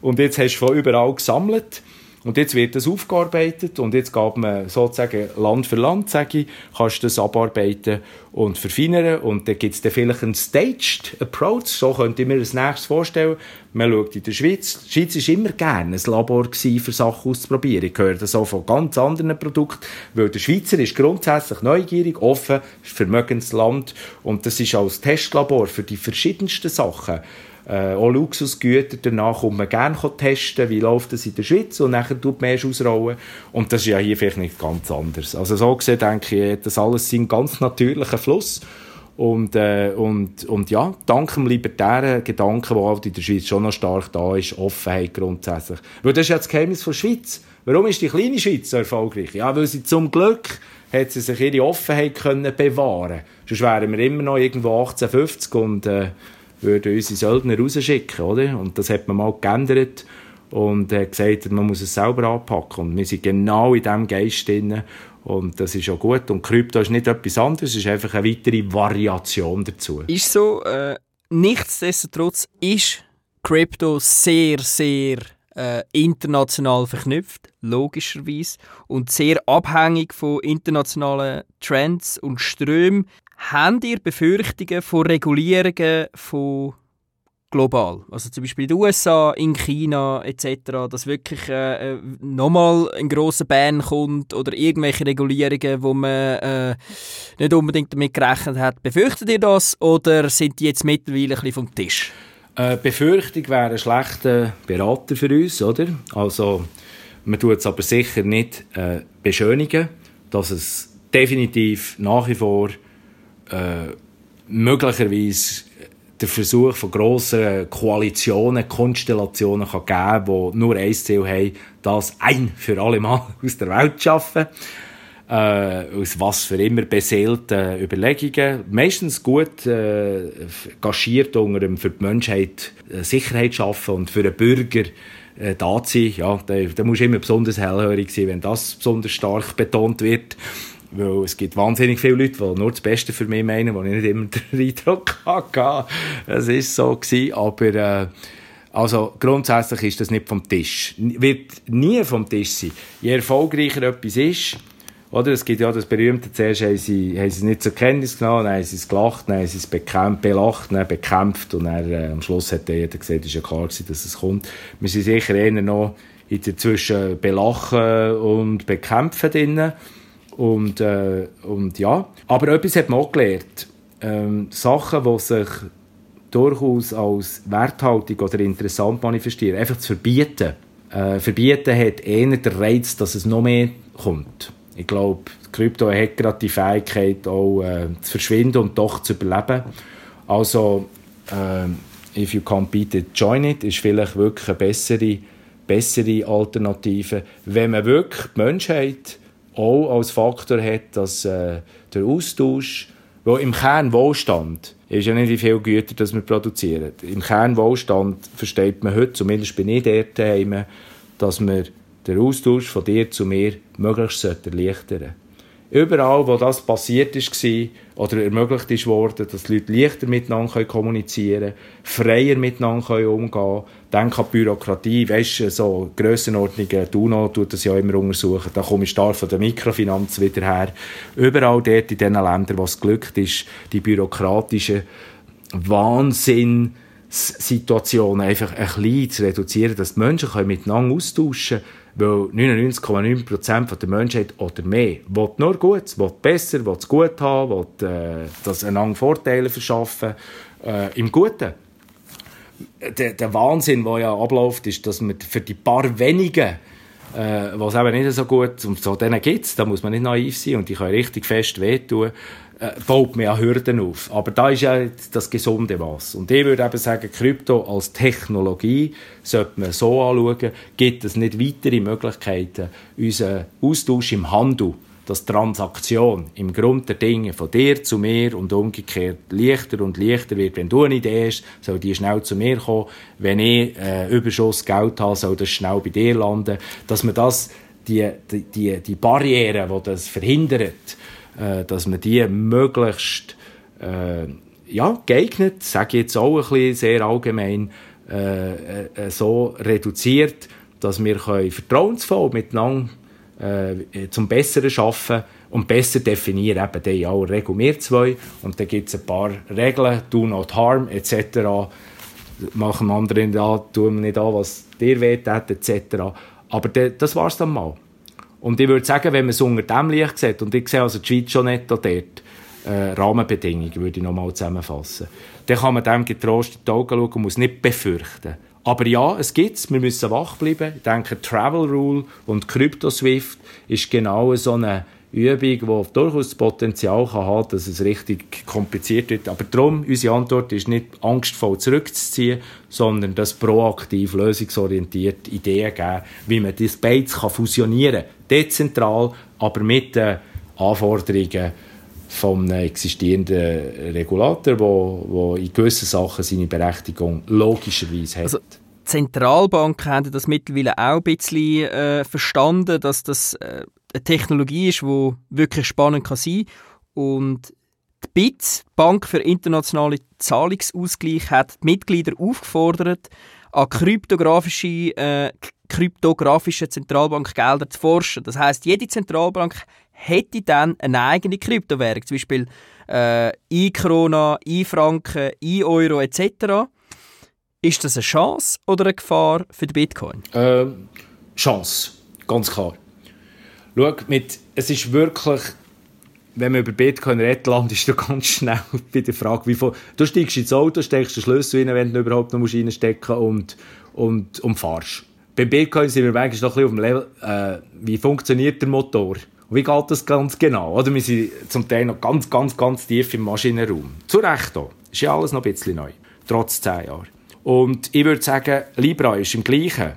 Und jetzt hast du von überall gesammelt. Und jetzt wird das aufgearbeitet und jetzt geht man sozusagen Land für Land, sage ich, kannst du das abarbeiten und verfeinern und dann gibt es dann vielleicht einen Staged Approach, so könnte ich mir das nächstes vorstellen. Man schaut in der Schweiz, die Schweiz war immer gerne ein Labor für Sachen auszuprobieren. Ich höre das auch von ganz anderen Produkten, weil der Schweizer ist grundsätzlich neugierig, offen, vermögendes Land und das ist als Testlabor für die verschiedensten Sachen äh, auch Luxusgüter. Danach kommt man gerne testen, wie läuft das in der Schweiz und nachher tut man erst ausrollen. Und das ist ja hier vielleicht nicht ganz anders. Also so gesehen denke ich, das alles sind ganz natürlicher Fluss. Und, äh, und, und ja, dank dem libertären Gedanken, der halt in der Schweiz schon noch stark da ist, Offenheit grundsätzlich. Weil das ist ja das Geheimnis der Schweiz. Warum ist die kleine Schweiz so erfolgreich? Ja, weil sie zum Glück hat sie sich ihre Offenheit können bewahren Sonst wären wir immer noch irgendwo 1850 und äh, würden unsere Söldner rausschicken, oder? Und das hat man mal geändert und hat gesagt, man muss es selber anpacken. Und wir sind genau in diesem Geist drin. Und das ist auch gut. Und Krypto ist nicht etwas anderes, es ist einfach eine weitere Variation dazu. Ist so, äh, nichtsdestotrotz ist Krypto sehr, sehr äh, international verknüpft, logischerweise, und sehr abhängig von internationalen Trends und Strömen. Habt ihr Befürchtungen von Regulierungen von global? Also zum Beispiel in den USA, in China etc., dass wirklich äh, äh, nochmal ein grosser Ban kommt oder irgendwelche Regulierungen, wo man äh, nicht unbedingt damit gerechnet hat. Befürchtet ihr das oder sind die jetzt mittlerweile ein bisschen vom Tisch? Äh, Befürchtung wäre ein schlechter Berater für uns, oder? Also man tut es aber sicher nicht äh, beschönigen, dass es definitiv nach wie vor äh, möglicherweise der Versuch von grossen Koalitionen, Konstellationen kann geben die nur ein Ziel haben, das ein für alle Mal <laughs> aus der Welt zu schaffen. Äh, aus was für immer beseelten Überlegungen. Meistens gut äh, gaschiert unter dem für die Menschheit äh, Sicherheit schaffen und für den Bürger äh, da zu sein. Ja, da, da musst immer besonders hellhörig sein, wenn das besonders stark betont wird. Weil es gibt wahnsinnig viele Leute, die nur das Beste für mich meinen, wo ich nicht immer <laughs> den Eindruck hatte. Es war so gewesen, aber, äh, also grundsätzlich ist das nicht vom Tisch. Wird nie vom Tisch sein. Je erfolgreicher etwas ist, oder? Es gibt ja das berühmte, zuerst haben sie, haben sie es nicht zur Kenntnis genommen, dann haben sie es gelacht, dann haben sie es bekämpft, belacht, dann bekämpft und dann, äh, am Schluss hat jeder gesagt, es ist ja klar gewesen, dass es kommt. Wir sind sicher eher noch in zwischen belachen und bekämpfen drinnen. Und, äh, und ja, aber etwas hat man auch gelernt. Ähm, Sachen, die sich durchaus als werthaltig oder interessant manifestieren. Einfach zu verbieten. Äh, verbieten hat eher den Reiz, dass es noch mehr kommt. Ich glaube, Krypto hat gerade die Fähigkeit, auch äh, zu verschwinden und doch zu überleben. Also, äh, if you can't beat it, join it, ist vielleicht wirklich eine bessere, bessere Alternative. Wenn man wirklich die Menschheit auch als Faktor hat, dass äh, der Austausch, wo im Kern Wohlstand ist ja nicht wie viel Güter das wir produzieren. Im Kern Wohlstand versteht man heute, zumindest bin ich dort daheim, dass wir den Austausch von dir zu mir möglichst erleichtern. Überall, wo das passiert ist, oder ermöglicht ist worden, dass die Leute leichter miteinander kommunizieren können, freier miteinander umgehen können. Denk an die Bürokratie, weißt du, so Grössenordnungen, die UNO tut das ja immer untersuchen, da komme ich stark von der Mikrofinanz wieder her. Überall dort in den Ländern, wo es glückt ist, die bürokratischen Wahnsinn, Situationen einfach ein bisschen zu reduzieren, dass die Menschen miteinander austauschen können weil 99,9% der Menschheit oder mehr will nur gut, will besser, will es gut haben, will äh, das einander Vorteile verschaffen, äh, im Guten. Der, der Wahnsinn, der ja abläuft, ist, dass man für die paar wenigen äh, was eben nicht so gut, und so denen gibt es, da muss man nicht naiv sein und die können richtig fest wehtun, äh, baut man ja Hürden auf. Aber da ist ja das gesunde was. Und ich würde eben sagen, Krypto als Technologie sollte man so anschauen, gibt es nicht weitere Möglichkeiten, unseren Austausch im Handel dass Transaktion im Grund der Dinge von dir zu mir und umgekehrt leichter und leichter wird. Wenn du eine Idee hast, soll die schnell zu mir kommen. Wenn ich äh, Überschuss Geld habe, soll das schnell bei dir landen. Dass man das, die, die, die Barrieren, die das verhindert, äh, dass man die möglichst äh, ja, geeignet, sage ich jetzt auch ein bisschen sehr allgemein, äh, äh, so reduziert, dass wir vertrauensvoll miteinander äh, zum Besseren schaffen und besser definieren, eben die in aller Regel wir zwei. Und dann gibt es ein paar Regeln, do not harm, etc. Machen anderen da, tun wir nicht an, was dir weht, etc. Aber das war es dann mal. Und ich würde sagen, wenn man es unter dem Licht sieht, und ich sehe also die Schweiz schon nicht dort, äh, Rahmenbedingungen, würde ich nochmal zusammenfassen, dann kann man dem getrost in die Augen schauen und muss nicht befürchten. Aber ja, es gibt's. Wir müssen wach bleiben. Ich denke, Travel Rule und CryptoSwift ist genau so eine Übung, die durchaus das Potenzial kann dass es richtig kompliziert wird. Aber darum, unsere Antwort ist nicht angstvoll zurückzuziehen, sondern das proaktiv, lösungsorientiert Ideen geben, wie man das beides fusionieren kann. Dezentral, aber mit den Anforderungen vom existierenden Regulator, wo in gewissen Sachen seine Berechtigung logischerweise hat. Also Zentralbanken haben das mittlerweile auch ein bisschen äh, verstanden, dass das äh, eine Technologie ist, die wirklich spannend kann sein und die die Bank für internationale Zahlungsausgleich, hat die Mitglieder aufgefordert, an kryptografische, äh, kryptografische Zentralbankgelder zu forschen. Das heißt, jede Zentralbank hätte dann eine eigene Kryptowährung, zum Beispiel äh, E-Krona, E-Franken, E-Euro etc. Ist das eine Chance oder eine Gefahr für den Bitcoin? Ähm, Chance, ganz klar. Schau, mit, es ist wirklich, wenn man über Bitcoin redet, landest du ganz schnell <laughs> bei der Frage, wie viel, du steigst ins Auto, steckst den Schlüssel rein, wenn du überhaupt noch reinstecken und, und, und fahrst. Beim Bitcoin sind wir eigentlich noch ein bisschen auf dem Level, äh, wie funktioniert der Motor? Wie geht das ganz genau? Oder wir sind zum Teil noch ganz, ganz, ganz tief im Maschinenraum. Zu Recht da. Ist ja alles noch ein bisschen neu. Trotz zehn Jahren. Und ich würde sagen, Libra ist im Gleichen.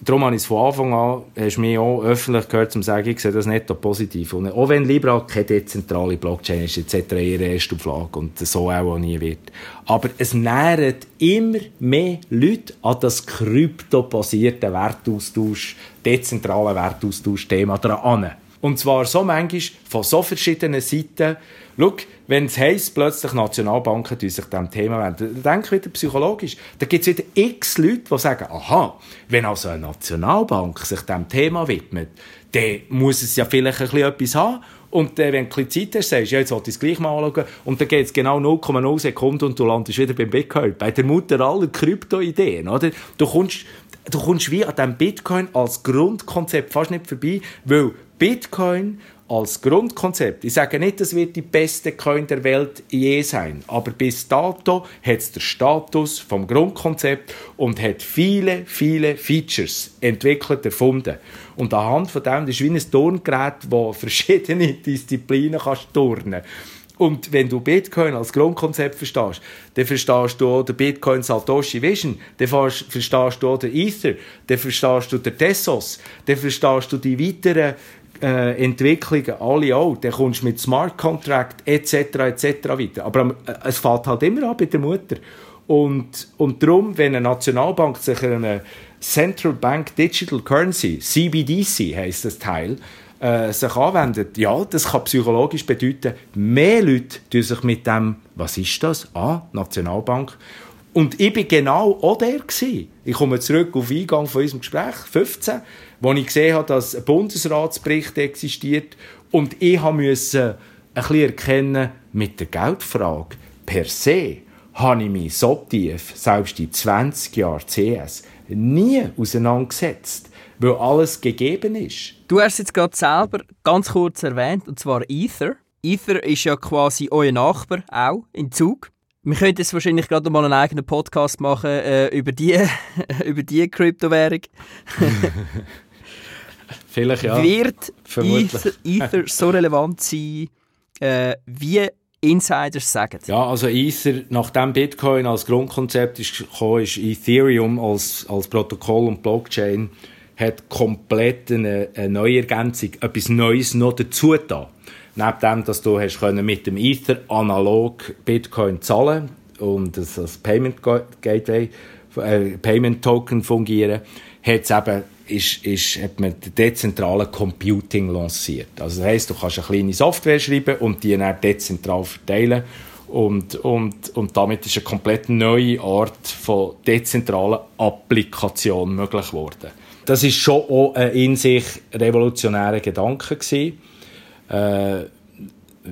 Darum habe ich es von Anfang an, hast du mich auch öffentlich gehört, zum sagen, ich sehe das nicht positiv. Und auch wenn Libra keine dezentrale Blockchain ist, etc., ihre erste Auflage und so auch, auch nie wird. Aber es nähern immer mehr Leute an das kryptobasierte Wertaustausch, dezentrale Wertaustausch-Thema dran. Und zwar so manchmal von so verschiedenen Seiten. Schau, wenn es heisst, plötzlich Nationalbanken die sich diesem Thema wenden, denke wieder psychologisch. Da gibt es wieder x Leute, die sagen, aha, wenn also eine Nationalbank sich diesem Thema widmet, dann muss es ja vielleicht ein bisschen etwas haben. Und äh, wenn du Zeit hast, sagst du, ja, jetzt wollte ich es gleich mal anschauen. Und dann geht es genau 0,0 Sekunden und du landest wieder beim Bitcoin. Bei der Mutter aller Krypto-Ideen, oder? Du kommst, du kommst wie an diesem Bitcoin als Grundkonzept fast nicht vorbei, weil Bitcoin als Grundkonzept, ich sage nicht, das wird die beste Coin der Welt je sein, aber bis dato hat es den Status vom Grundkonzept und hat viele, viele Features entwickelt, erfunden. Und anhand von dem, das ist wie ein Turngerät, das verschiedene <laughs> Disziplinen kannst turnen und wenn du Bitcoin als Grundkonzept verstehst, dann verstehst du auch den Bitcoin Satoshi Vision, dann verstehst du auch den Ether, dann verstehst du den Tessos, dann verstehst du die weiteren äh, Entwicklungen, alle auch. Dann kommst du mit Smart Contract etc. etc. weiter. Aber äh, es fällt halt immer an bei der Mutter. Und, und darum, wenn eine Nationalbank sich eine Central Bank Digital Currency, CBDC heisst das Teil, äh, sich anwendet, ja, das kann psychologisch bedeuten, mehr Leute tun sich mit dem, was ist das? Ah, Nationalbank. Und ich bin genau auch der gewesen. Ich komme zurück auf den Eingang von unserem Gespräch, 15, wo ich gesehen habe, dass ein Bundesratsbericht existiert und ich musste ein bisschen erkennen, mit der Geldfrage per se habe ich mich so tief, selbst in 20 Jahren CS, nie auseinandergesetzt weil alles gegeben ist. Du hast es jetzt gerade selber ganz kurz erwähnt, und zwar Ether. Ether ist ja quasi euer Nachbar, auch in Zug. Wir könnten jetzt wahrscheinlich gerade mal einen eigenen Podcast machen äh, über die, <laughs> über die Kryptowährung. <laughs> Vielleicht ja. Wird Ether, Ether, so relevant sein, äh, wie Insiders sagen? Ja, also Ether, nachdem Bitcoin als Grundkonzept ist gekommen, ist Ethereum als, als Protokoll und Blockchain hat komplett eine, eine neue Ergänzung, etwas Neues noch dazu da. Neben dem, dass du hast können mit dem Ether analog Bitcoin zahlen und das als Payment Gateway, äh, Payment Token fungieren, hat's eben ist, ist, hat man den dezentralen Computing lanciert. Also das heisst, du kannst eine kleine Software schreiben und die dann dezentral verteilen und, und, und damit ist eine komplett neue Art von dezentraler Applikation möglich geworden das ist schon auch ein in sich revolutionärer Gedanke gewesen. Äh,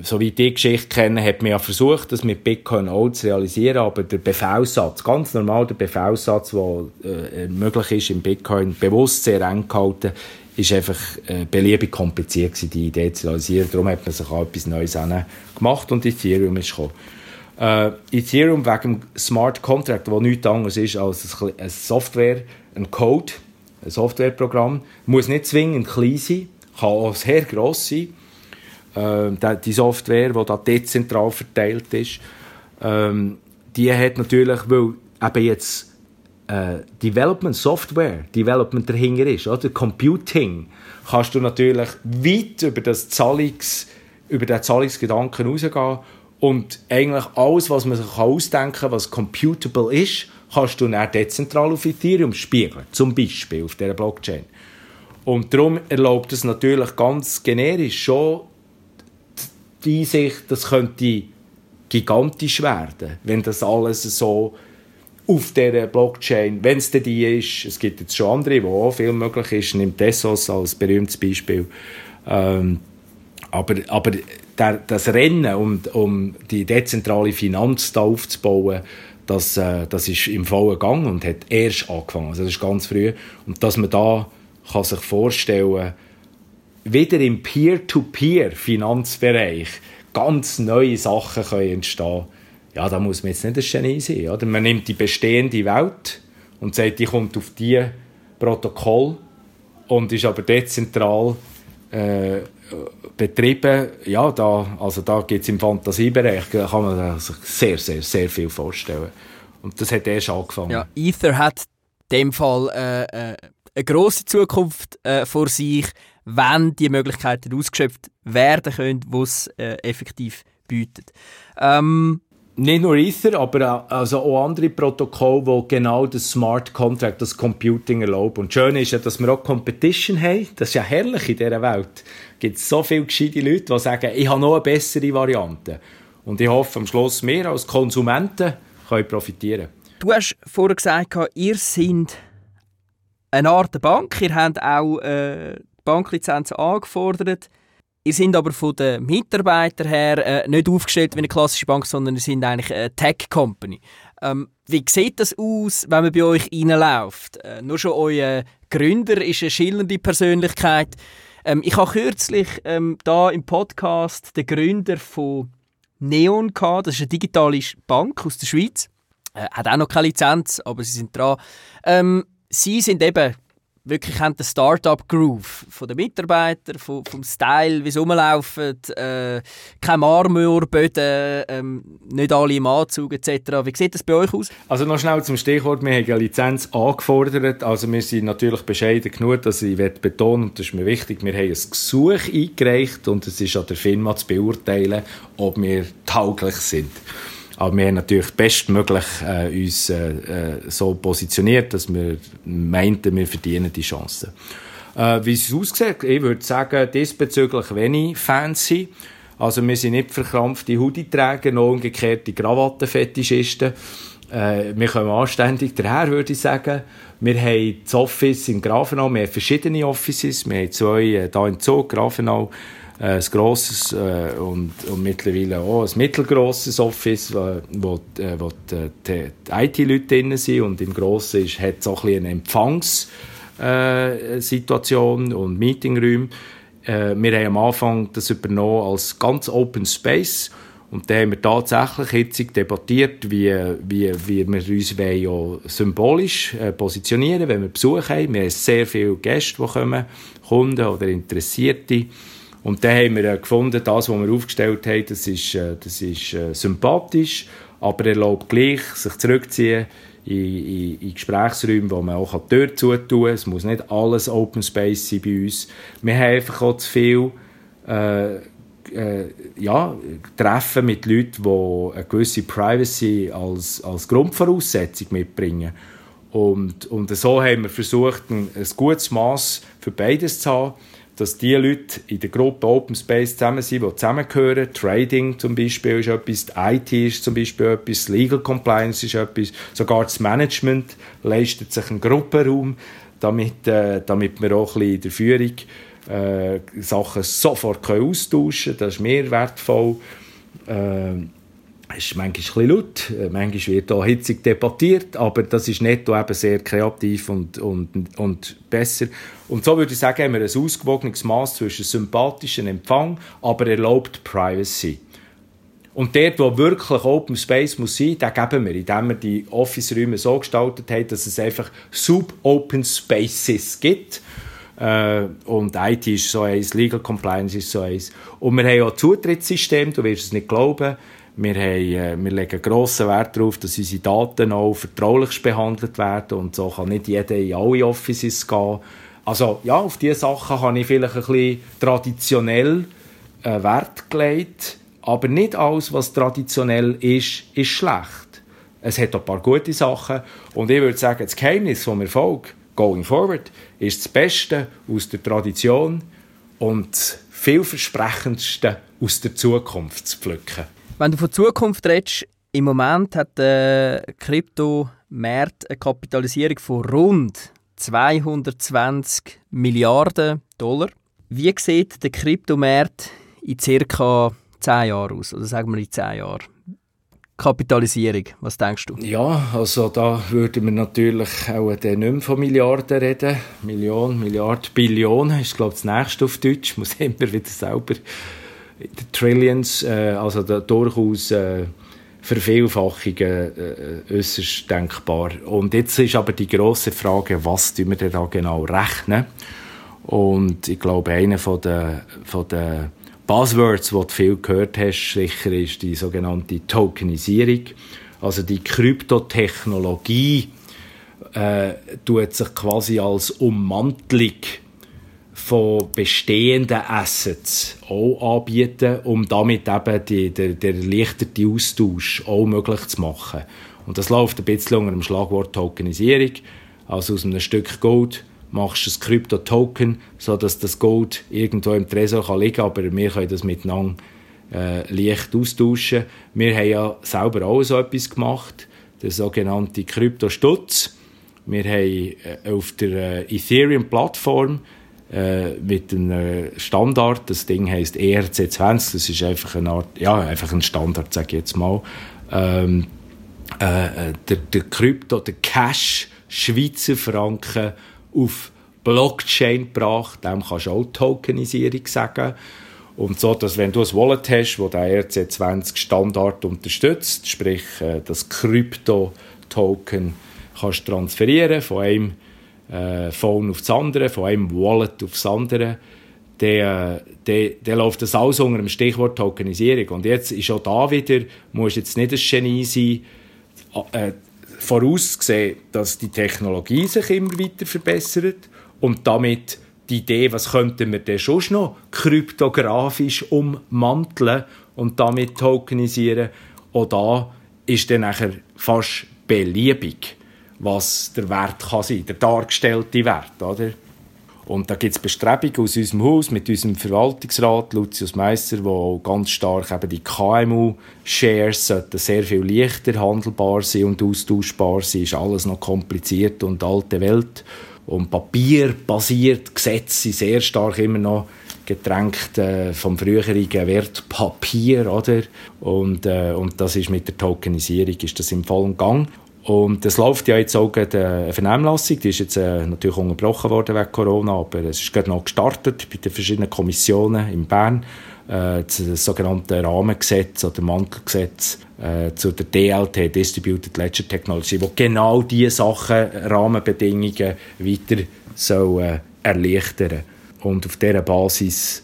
so wie ich die Geschichte kenne, hat man ja versucht, das mit Bitcoin auch zu realisieren, aber der Befehlssatz, ganz normal der Befehlssatz, der äh, möglich ist im Bitcoin, bewusst sehr eng gehalten, ist einfach äh, beliebig kompliziert gewesen, die Idee zu realisieren. Darum hat man sich auch etwas Neues gemacht und Ethereum ist gekommen. Äh, Ethereum wegen dem Smart Contract, wo nichts anderes ist als eine Software, ein Code, ein Softwareprogramm. Muss nicht zwingend klein sein, kann auch sehr gross sein. Ähm, die Software, die da dezentral verteilt ist, ähm, die hat natürlich, weil eben jetzt äh, Development Software, Development dahinter ist, oder Computing, kannst du natürlich weit über das Zahlungs, über den Zahlungsgedanken rausgehen und eigentlich alles, was man sich ausdenken kann, was computable ist, kannst du dann dezentral auf Ethereum spiegeln, zum Beispiel auf dieser Blockchain. Und darum erlaubt es natürlich ganz generisch schon die Einsicht, das könnte gigantisch werden, wenn das alles so auf dieser Blockchain, wenn es denn die ist, es gibt jetzt schon andere, wo auch viel möglich ist, nimmt Tessos als berühmtes Beispiel, ähm, aber, aber der, das Rennen, um, um die dezentrale Finanz da aufzubauen, das, äh, das ist im vollen Gang und hat erst angefangen. Also das ist ganz früh. Und dass man da kann sich vorstellen wieder im Peer-to-Peer-Finanzbereich ganz neue Sachen können entstehen ja, da muss man jetzt nicht ein Genie sein. Oder? Man nimmt die bestehende Welt und sagt, die kommt auf die Protokoll und ist aber dezentral äh, betrieben. Ja, da, also da gibt es im Fantasiebereich, da kann man sich sehr, sehr, sehr viel vorstellen. Und das hat erst angefangen. Ja, Ether hat in dem Fall äh, äh, eine grosse Zukunft äh, vor sich, wenn die Möglichkeiten ausgeschöpft werden können, die es äh, effektiv bietet. Ähm, nicht nur Ether, aber auch, also auch andere Protokolle, die genau das Smart Contract, das Computing erlauben. Und schön ist ja, dass wir auch Competition haben. Das ist ja herrlich in dieser Welt. Es gibt so viele gescheite Leute, die sagen, ich habe noch eine bessere Variante. Und ich hoffe, am Schluss wir als Konsumenten können profitieren. Du hast vorher gesagt, ihr seid eine Art Bank. Ihr habt auch äh, Banklizenzen angefordert. Ihr seid aber von den Mitarbeitern her äh, nicht aufgestellt wie eine klassische Bank, sondern ihr seid eigentlich eine Tech-Company. Ähm, wie sieht das aus, wenn man bei euch reinläuft? Äh, nur schon euer Gründer ist eine schillernde Persönlichkeit. Ähm, ich habe kürzlich ähm, da im Podcast den Gründer von Neon gehabt. Das ist eine digitale Bank aus der Schweiz. Äh, hat auch noch keine Lizenz, aber sie sind dran. Ähm, sie sind eben wirklich haben den Startup-Groove von den Mitarbeitern, vom, vom Style, wie sie rumlaufen, äh, kein Marmorböden, ähm, nicht alle im Anzug etc. Wie sieht das bei euch aus? Also noch schnell zum Stichwort, wir haben eine Lizenz angefordert, also wir sind natürlich bescheiden genug, dass ich betonen und das ist mir wichtig, wir haben ein Gesuch eingereicht und es ist an der Firma zu beurteilen, ob wir tauglich sind. Aber wir haben natürlich bestmöglich äh, uns äh, äh, so positioniert, dass wir meinten, wir verdienen die Chancen. Äh, wie es aussieht, ich würde sagen, diesbezüglich wenig fancy. Also wir sind nicht verkrampfte Hoodie-Träger, noch umgekehrte Krawattenfetischisten. Äh, wir kommen anständig daher, würde ich sagen. Wir haben das Office in Grafenau, wir haben verschiedene Offices. Wir haben zwei äh, hier im Zug, Grafenau, äh, ein grosses äh, und, und mittlerweile auch ein mittelgrosses Office, äh, wo, äh, wo die, die, die IT-Leute drin sind und im Grossen ist, hat es auch ein eine Empfangssituation äh, und Meetingräume. Äh, wir haben am Anfang das übernommen als ganz Open Space und da haben wir tatsächlich hitzig debattiert, wie, wie, wie wir uns ja symbolisch äh, positionieren wenn wir Besuch haben. Wir haben sehr viele Gäste, die kommen, Kunden oder Interessierte. Und dann haben wir gefunden, das, was wir aufgestellt haben, das ist, äh, das ist äh, sympathisch, aber erlaubt gleich, sich zurückziehen in, in, in Gesprächsräume, wo man auch die Tür zutun kann. Es muss nicht alles Open Space sein bei uns. Wir haben einfach auch zu viel äh, äh, ja, Treffen mit Leuten, die eine gewisse Privacy als, als Grundvoraussetzung mitbringen. Und, und so haben wir versucht, ein, ein gutes Maß für beides zu haben dass die Leute in der Gruppe Open Space zusammen sind, die zusammengehören. Trading zum Beispiel ist etwas, IT ist zum Beispiel etwas, Legal Compliance ist etwas, sogar das Management leistet sich einen Gruppenraum, damit, äh, damit wir auch ein bisschen in der Führung äh, Sachen sofort austauschen können. Das ist mehr wertvoll. Äh, es ist manchmal ein bisschen laut, äh, manchmal wird auch hitzig debattiert, aber das ist netto eben sehr kreativ und, und, und besser. Und so würde ich sagen, haben wir ein ausgewogenes Maß zwischen sympathischen Empfang, aber erlaubt Privacy. Und dort, wo wirklich Open Space muss sein, den geben wir, indem wir die Office-Räume so gestaltet haben, dass es einfach Sub-Open Spaces gibt. Äh, und IT ist so eins, Legal Compliance ist so eins. Und wir haben auch Zutrittssystem, du wirst es nicht glauben, wir, haben, äh, wir legen grossen Wert darauf, dass unsere Daten auch vertraulich behandelt werden und so kann nicht jeder in alle Offices gehen. Also ja, auf diese Sachen habe ich vielleicht ein bisschen traditionell äh, Wert gelegt, aber nicht alles, was traditionell ist, ist schlecht. Es hat auch ein paar gute Sachen und ich würde sagen, das Geheimnis vom Erfolg, going forward, ist das Beste aus der Tradition und das vielversprechendste aus der Zukunft zu pflücken. Wenn du von Zukunft redest, im Moment hat der Kryptomarkt eine Kapitalisierung von rund 220 Milliarden Dollar. Wie sieht der Kryptomarkt in ca. 10 Jahren aus? Oder sagen wir in 10 Jahren? Kapitalisierung, was denkst du? Ja, also da würden wir natürlich auch nicht mehr von Milliarden reden. Million, Milliard, Billionen ist glaube ich das nächste auf Deutsch. Muss <laughs> immer wieder selber Trillions, äh, also da durchaus äh, Vervielfachungen äh, äußerst denkbar. Und jetzt ist aber die große Frage, was wir denn da genau rechnen? Und ich glaube, einer von den, von den Buzzwords, die du viel gehört hast, sicher ist die sogenannte Tokenisierung. Also die Kryptotechnologie äh, tut sich quasi als Ummantelung von bestehenden Assets auch anbieten, um damit eben die, der, der erleichterte Austausch auch möglich zu machen. Und das läuft ein bisschen unter dem Schlagwort Tokenisierung. Also aus einem Stück Gold machst du ein Krypto-Token, sodass das Gold irgendwo im Tresor kann liegen kann, aber wir können das miteinander äh, leicht austauschen. Wir haben ja selber auch so etwas gemacht, der sogenannte Krypto-Stutz. Wir haben äh, auf der äh, Ethereum-Plattform äh, mit einem Standard. Das Ding heißt ERC20. Das ist einfach eine Art, ja, einfach ein Standard, sage ich jetzt mal. Ähm, äh, der, der Krypto, der Cash, Schweizer Franken auf Blockchain gebracht, dem kannst du auch Tokenisierung sagen. Und so, dass wenn du ein Wallet hast, das den ERC20 Standard unterstützt, sprich äh, das Krypto-Token kannst transferieren von einem äh, Phone auf das andere, von einem Wallet auf das andere, dann, dann, dann läuft das alles unter dem Stichwort Tokenisierung. Und jetzt ist auch da wieder, muss jetzt nicht ein Genie sein, äh, vorausgesehen, dass die Technologie sich immer weiter verbessert und damit die Idee, was könnten wir denn schon noch kryptografisch ummanteln und damit tokenisieren, auch da ist dann nachher fast beliebig, was der Wert kann sein, der dargestellte Wert, oder? Und da gibt es Bestrebungen aus unserem Haus mit unserem Verwaltungsrat Lucius Meisser, wo ganz stark eben die KMU-Shares sehr viel leichter handelbar sein und austauschbar sein. Ist alles noch kompliziert und alte Welt. Und papierbasiert Gesetze sind sehr stark immer noch getränkt äh, vom früheren Wert Papier, oder? Und, äh, und das ist mit der Tokenisierung ist das im vollen Gang. Und es läuft ja jetzt auch gerade eine Vernehmlassung, die ist jetzt äh, natürlich unterbrochen worden wegen Corona, aber es ist gerade noch gestartet bei den verschiedenen Kommissionen in Bern, äh, das sogenannte Rahmengesetz oder Mantelgesetz äh, zu der DLT, Distributed Ledger Technology, wo genau diese Sachen, Rahmenbedingungen weiter soll, äh, erleichtern. Und auf dieser Basis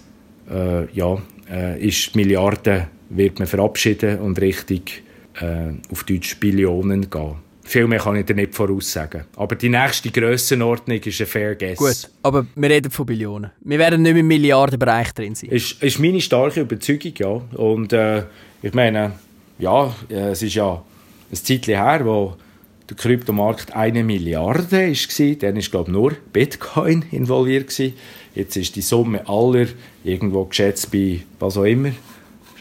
äh, ja, äh, ist Milliarden wird man verabschieden und richtig äh, auf Deutsch Billionen gehen. Viel mehr kann ich dir nicht voraussagen. Aber die nächste Grössenordnung ist ein Fair Guess. Gut, aber wir reden von Billionen. Wir werden nicht im Milliardenbereich drin sein. Ist, ist meine starke Überzeugung, ja. Und äh, ich meine, ja, äh, es ist ja ein Zeitchen her, wo der Kryptomarkt eine Milliarde war. Dann war, glaube ich, nur Bitcoin involviert. Gewesen. Jetzt ist die Summe aller irgendwo geschätzt bei was auch immer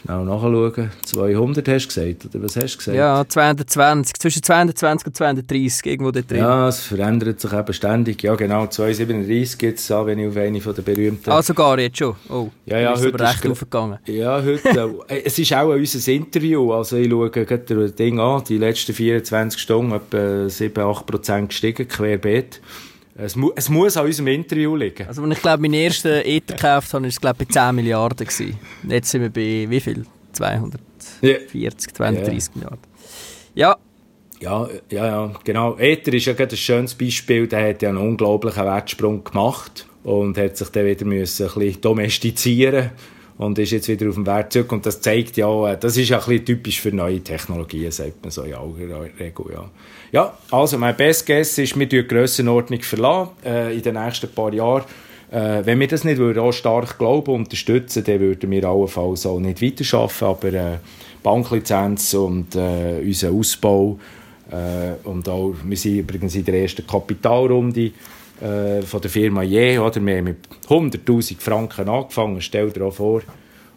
Schnell nachschauen. 200 hast du gesagt, oder was hast du gesagt? Ja, 220. Zwischen 220 und 230, irgendwo da drin. Ja, es verändert sich eben ständig. Ja, genau, 237 gibt es wenn ich auf eine von der berühmten... Ah, sogar jetzt schon? Oh, ja, ja, heute ist recht aufgegangen. Ja, heute... <laughs> Äh, es ist auch unser Interview, also ich schaue gerade das Ding an, die letzten 24 Stunden etwa 7-8% gestiegen, querbeet. Es, mu es muss an unserem Interview liegen. Also, wenn ich glaube, mein erster Ether gekauft habe, war es glaube bei 10 Milliarden. Gewesen. Jetzt sind wir bei wie viel? 240, yeah. 230 yeah. Milliarden. Ja. Ja, ja, ja, genau. Ether ist ja gerade ein schönes Beispiel. Der hat ja einen unglaublichen Wertsprung gemacht und hat sich dann wieder müssen ein bisschen domestizieren und ist jetzt wieder auf dem Wert zurück. Und das zeigt ja, äh, das ist ja ein bisschen typisch für neue Technologien, sagt man so in aller Regel, ja. Ja, also mein Best Guess ist, wir die Grössenordnung verlassen äh, in den nächsten paar Jahren. Äh, wenn wir das nicht würden, auch stark glauben unterstützen, dann würden wir allenfalls auch nicht weiterarbeiten, aber äh, Banklizenz und äh, unser Ausbau äh, und auch, wir sind übrigens in der ersten Kapitalrunde äh, von der Firma je, oder? Wir haben mit 100'000 Franken angefangen, stell dir auch vor.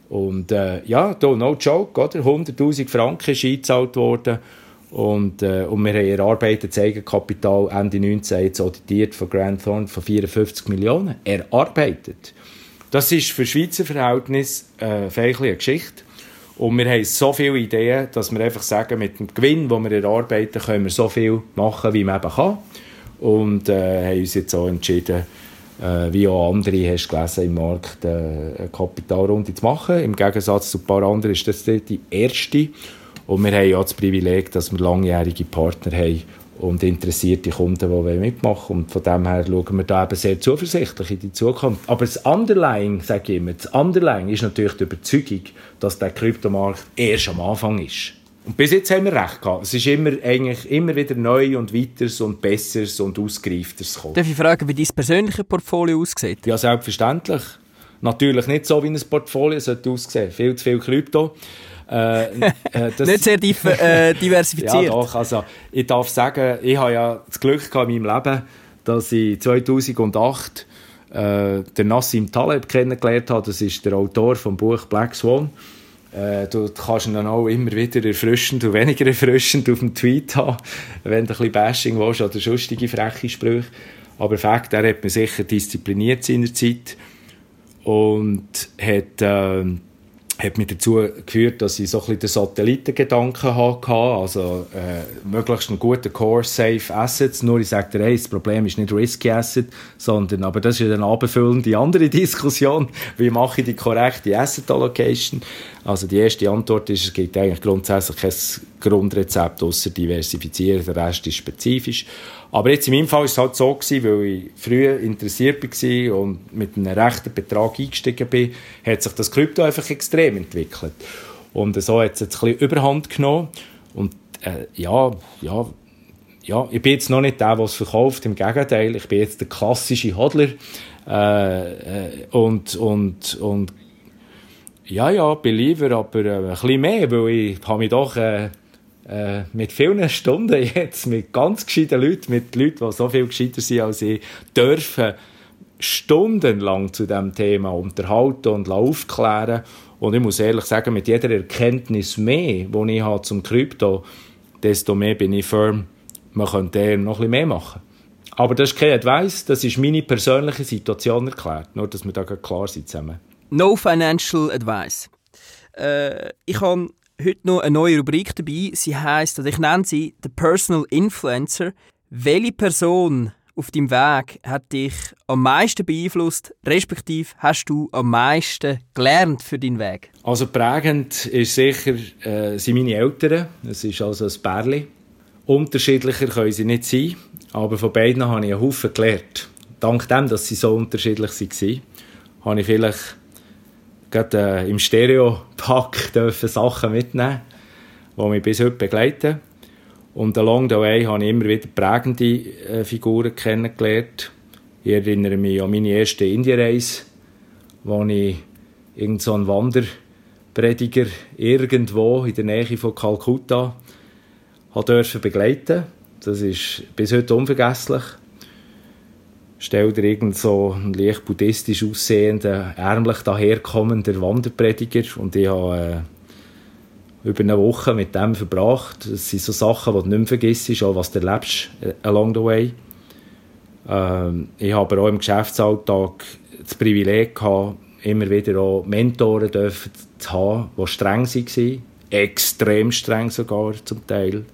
Und äh, ja, da no joke, oder? 100'000 Franken ist eingezahlt worden und, äh, und wir haben erarbeitet Eigenkapital Ende 19 jetzt auditiert von Grand Thorn von 54 Millionen. Erarbeitet. Das ist für Schweizer Verhältnis äh, eine Geschichte. Und wir haben so viele Ideen, dass wir einfach sagen, mit dem Gewinn, den wir erarbeiten, können wir so viel machen, wie man eben kann. Und äh, haben uns jetzt auch entschieden, äh, wie auch andere, hast du gelesen, im Markt äh, eine Kapitalrunde zu machen. Im Gegensatz zu ein paar anderen ist das die erste. Und wir haben ja das Privileg, dass wir langjährige Partner haben und interessierte Kunden, die mitmachen wollen. Und von dem her schauen wir da eben sehr zuversichtlich in die Zukunft. Aber das Underlying, sage ich immer, das Underlying ist natürlich die Überzeugung, dass der Kryptomarkt erst am Anfang ist. Und bis jetzt haben wir recht gehabt. Es ist immer, eigentlich immer wieder neu und weiteres und besseres und ausgereifteres gekommen. Darf ich fragen, wie dein persönliches Portfolio aussieht? Ja, selbstverständlich. Natürlich nicht so, wie ein Portfolio sollte aussehen. Viel zu viel Krypto. Äh, äh, <laughs> nicht sehr äh, diversifiziert. ja, doch. Also, ich darf sagen, ich habe ja das Glück gehabt in meinem Leben, dass ich 2008 äh, den Nassim Taleb kennengelernt habe. Das ist der Autor vom Buch Black Swan. Äh, du kannst ihn dann auch immer wieder erfrischend und weniger erfrischend auf dem Tweet haben, wenn du ein bisschen Bashing willst oder sonstige freche Sprüche. Aber Fakt, er hat mich sicher diszipliniert in der Zeit und hat... Äh, hat mich dazu geführt, dass ich so ein bisschen den Satellitengedanken hatte, also äh, möglichst einen guten Core Safe Assets. Nur ich sage dir, hey, das Problem ist nicht Risky Asset, sondern, aber das ist eine abendfüllende andere <laughs> Diskussion, wie mache ich die korrekte Asset Allocation. Also die erste Antwort ist, es gibt eigentlich grundsätzlich kein Grundrezept, außer diversifizieren, der Rest ist spezifisch. Aber jetzt in meinem Fall war es halt so, gewesen, weil ich früher interessiert war und mit einem rechten Betrag eingestiegen bin, hat sich das Krypto einfach extrem entwickelt. Und so hat es jetzt ein bisschen Überhand genommen. Und äh, ja, ja, ja, ich bin jetzt noch nicht der, der es verkauft, im Gegenteil, ich bin jetzt der klassische Hodler. Äh, äh, und, und, und ja, ja, Believer, aber äh, ein bisschen mehr, weil ich habe mich doch äh, äh, mit vielen Stunden jetzt, mit ganz gescheiten Leuten, mit Leuten, die so viel gescheiter sind als ich, dürfen stundenlang zu diesem Thema unterhalten und aufklären. Und ich muss ehrlich sagen, mit jeder Erkenntnis mehr, die ich habe zum Krypto, desto mehr bin ich firm, man könnte noch ein mehr machen. Aber das ist kein Advice, das ist meine persönliche Situation erklärt. Nur, dass wir da klar sind zusammen. No financial advice. Äh, ich habe heute noch eine neue Rubrik dabei. Sie heißt, oder ich nenne sie The Personal Influencer. Welche Person auf deinem Weg hat dich am meisten beeinflusst, respektive hast du am meisten gelernt für deinen Weg? Also prägend ist sicher äh, sind meine Eltern. Es ist also ein Bärli. Unterschiedlicher können sie nicht sein, aber von beiden habe ich einen Haufen gelernt. Dank dem, dass sie so unterschiedlich waren, habe ich vielleicht gerade äh, im Stereo-Pack <laughs> Sachen mitnehmen, die mich bis heute begleiten. Und along the way habe ich immer wieder prägende äh, Figuren kennengelernt. Ich erinnere mich an meine erste Indienreise, wo ich irgend so einen Wanderprediger irgendwo in der Nähe von Kalkutta durfte begleiten. Das ist bis heute unvergesslich stell dir irgend so einen leicht buddhistisch aussehenden, ärmlich daherkommenden Wanderprediger und ich habe äh, über eine Woche mit dem verbracht. Das sind so Sachen, die du nicht mehr vergisst, auch was du erlebst äh, along the way. Ähm, ich habe aber auch im Geschäftsalltag das Privileg gehabt, immer wieder auch Mentoren zu haben, die streng waren, extrem streng sogar zum Teil.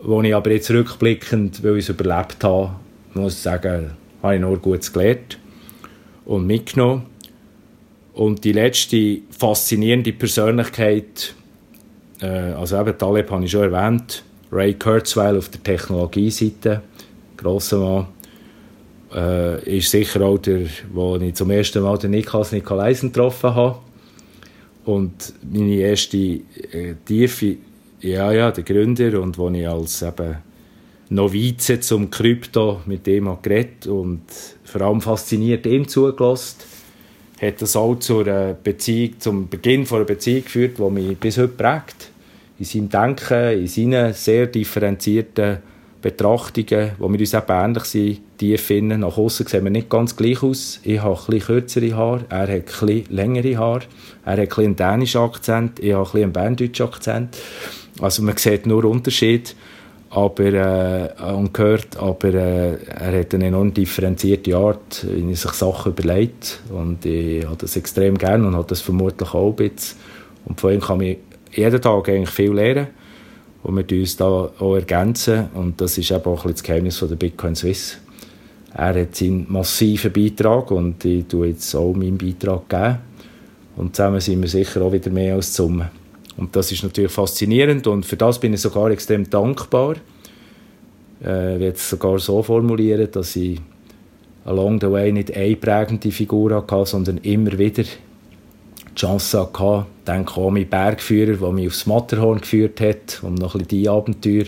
Wo ich aber jetzt rückblickend, weil ich es überlebt habe, muss sagen, habe ich nur Gutes gelernt und mitgenommen. Und die letzte faszinierende Persönlichkeit, äh, also eben Taleb habe ich schon erwähnt, Ray Kurzweil auf der Technologieseite, grosser Mann, äh, ist sicher auch der, wo ich zum ersten Mal den Niklas Nikolaisen getroffen habe. Und meine erste äh, tiefe, ja, ja, der Gründer und wo ich als eben Novize zum Krypto mit dem geredet und vor allem fasziniert ihm zugelassen. Hat das auch zur Beziehung, zum Beginn einer Beziehung geführt, die mich bis heute prägt. In seinem Denken, in seinen sehr differenzierten Betrachtungen, wo wir uns eben ähnlich sind, tief finden. Nach außen sehen wir nicht ganz gleich aus. Ich habe ein kürzere Haare, er hat ein längere Haare. Er hat ein einen dänischen Akzent, ich habe ein einen berndeutschen Akzent. Also man sieht nur Unterschied aber, äh, und gehört, aber äh, er hat eine enorm differenzierte Art, wie er sich Sachen überlegt und ich habe das extrem gerne und habe das vermutlich auch ein bisschen. Und von ihm kann ich jeden Tag eigentlich viel lernen und wir uns da auch ergänzen und das ist eben auch ein das Geheimnis von der Bitcoin Swiss. Er hat seinen massiven Beitrag und ich tue jetzt auch meinen Beitrag geben und zusammen sind wir sicher auch wieder mehr als Summe. Und das ist natürlich faszinierend und für das bin ich sogar extrem dankbar. Äh, ich werde es sogar so formulieren, dass ich along the way nicht eine prägende Figur hatte, sondern immer wieder die Chance hatte, denke an meinen Bergführer, der mich aufs Matterhorn geführt hat, um noch ein bisschen die Abenteuer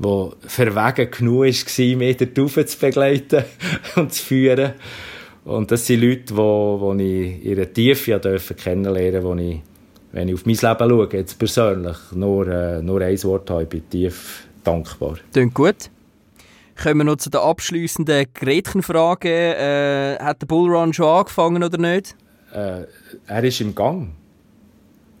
wo verwegen genug war, mich dort zu begleiten <laughs> und zu führen. Und das sind Leute, die, die ich in der Tiefe kennenlernen durfte, die ich wenn ich auf mein Leben schaue, jetzt persönlich, nur, äh, nur ein Wort habe, ich bin tief dankbar. Klingt gut. Kommen wir noch zu der abschliessenden Gretchenfrage. Äh, hat der Bullrun schon angefangen oder nicht? Äh, er ist im Gang.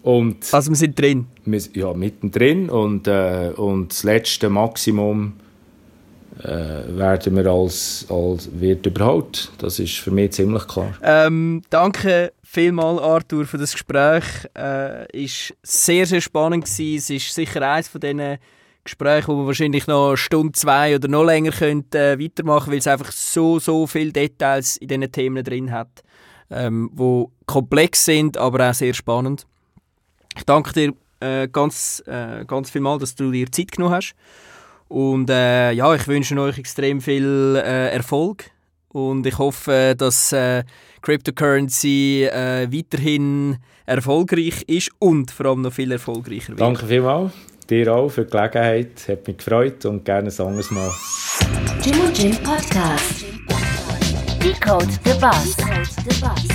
Und also wir sind drin? Wir, ja, mittendrin. Und, äh, und das letzte Maximum äh, werden wir als, als wird überholt. Das ist für mich ziemlich klar. Ähm, danke vielmals, Arthur, für das Gespräch. Äh, ist sehr, sehr spannend gewesen. Es ist sicher eines von diesen Gesprächen, wo wir wahrscheinlich noch eine Stunde, zwei oder noch länger könnte, äh, weitermachen weil es einfach so, so viele Details in diesen Themen drin hat, ähm, wo komplex sind, aber auch sehr spannend. Ich danke dir äh, ganz, äh, ganz viel mal, dass du dir Zeit genommen hast. Und äh, ja, ich wünsche euch extrem viel äh, Erfolg und ich hoffe, dass äh, Cryptocurrency äh, weiterhin erfolgreich ist und vor allem noch viel erfolgreicher wird. Danke vielmals. Dir auch für die Gelegenheit. Hat mich gefreut und gerne ein anderes Mal. Jim und Jim Podcast. Decode the Bus. Decode the Bus.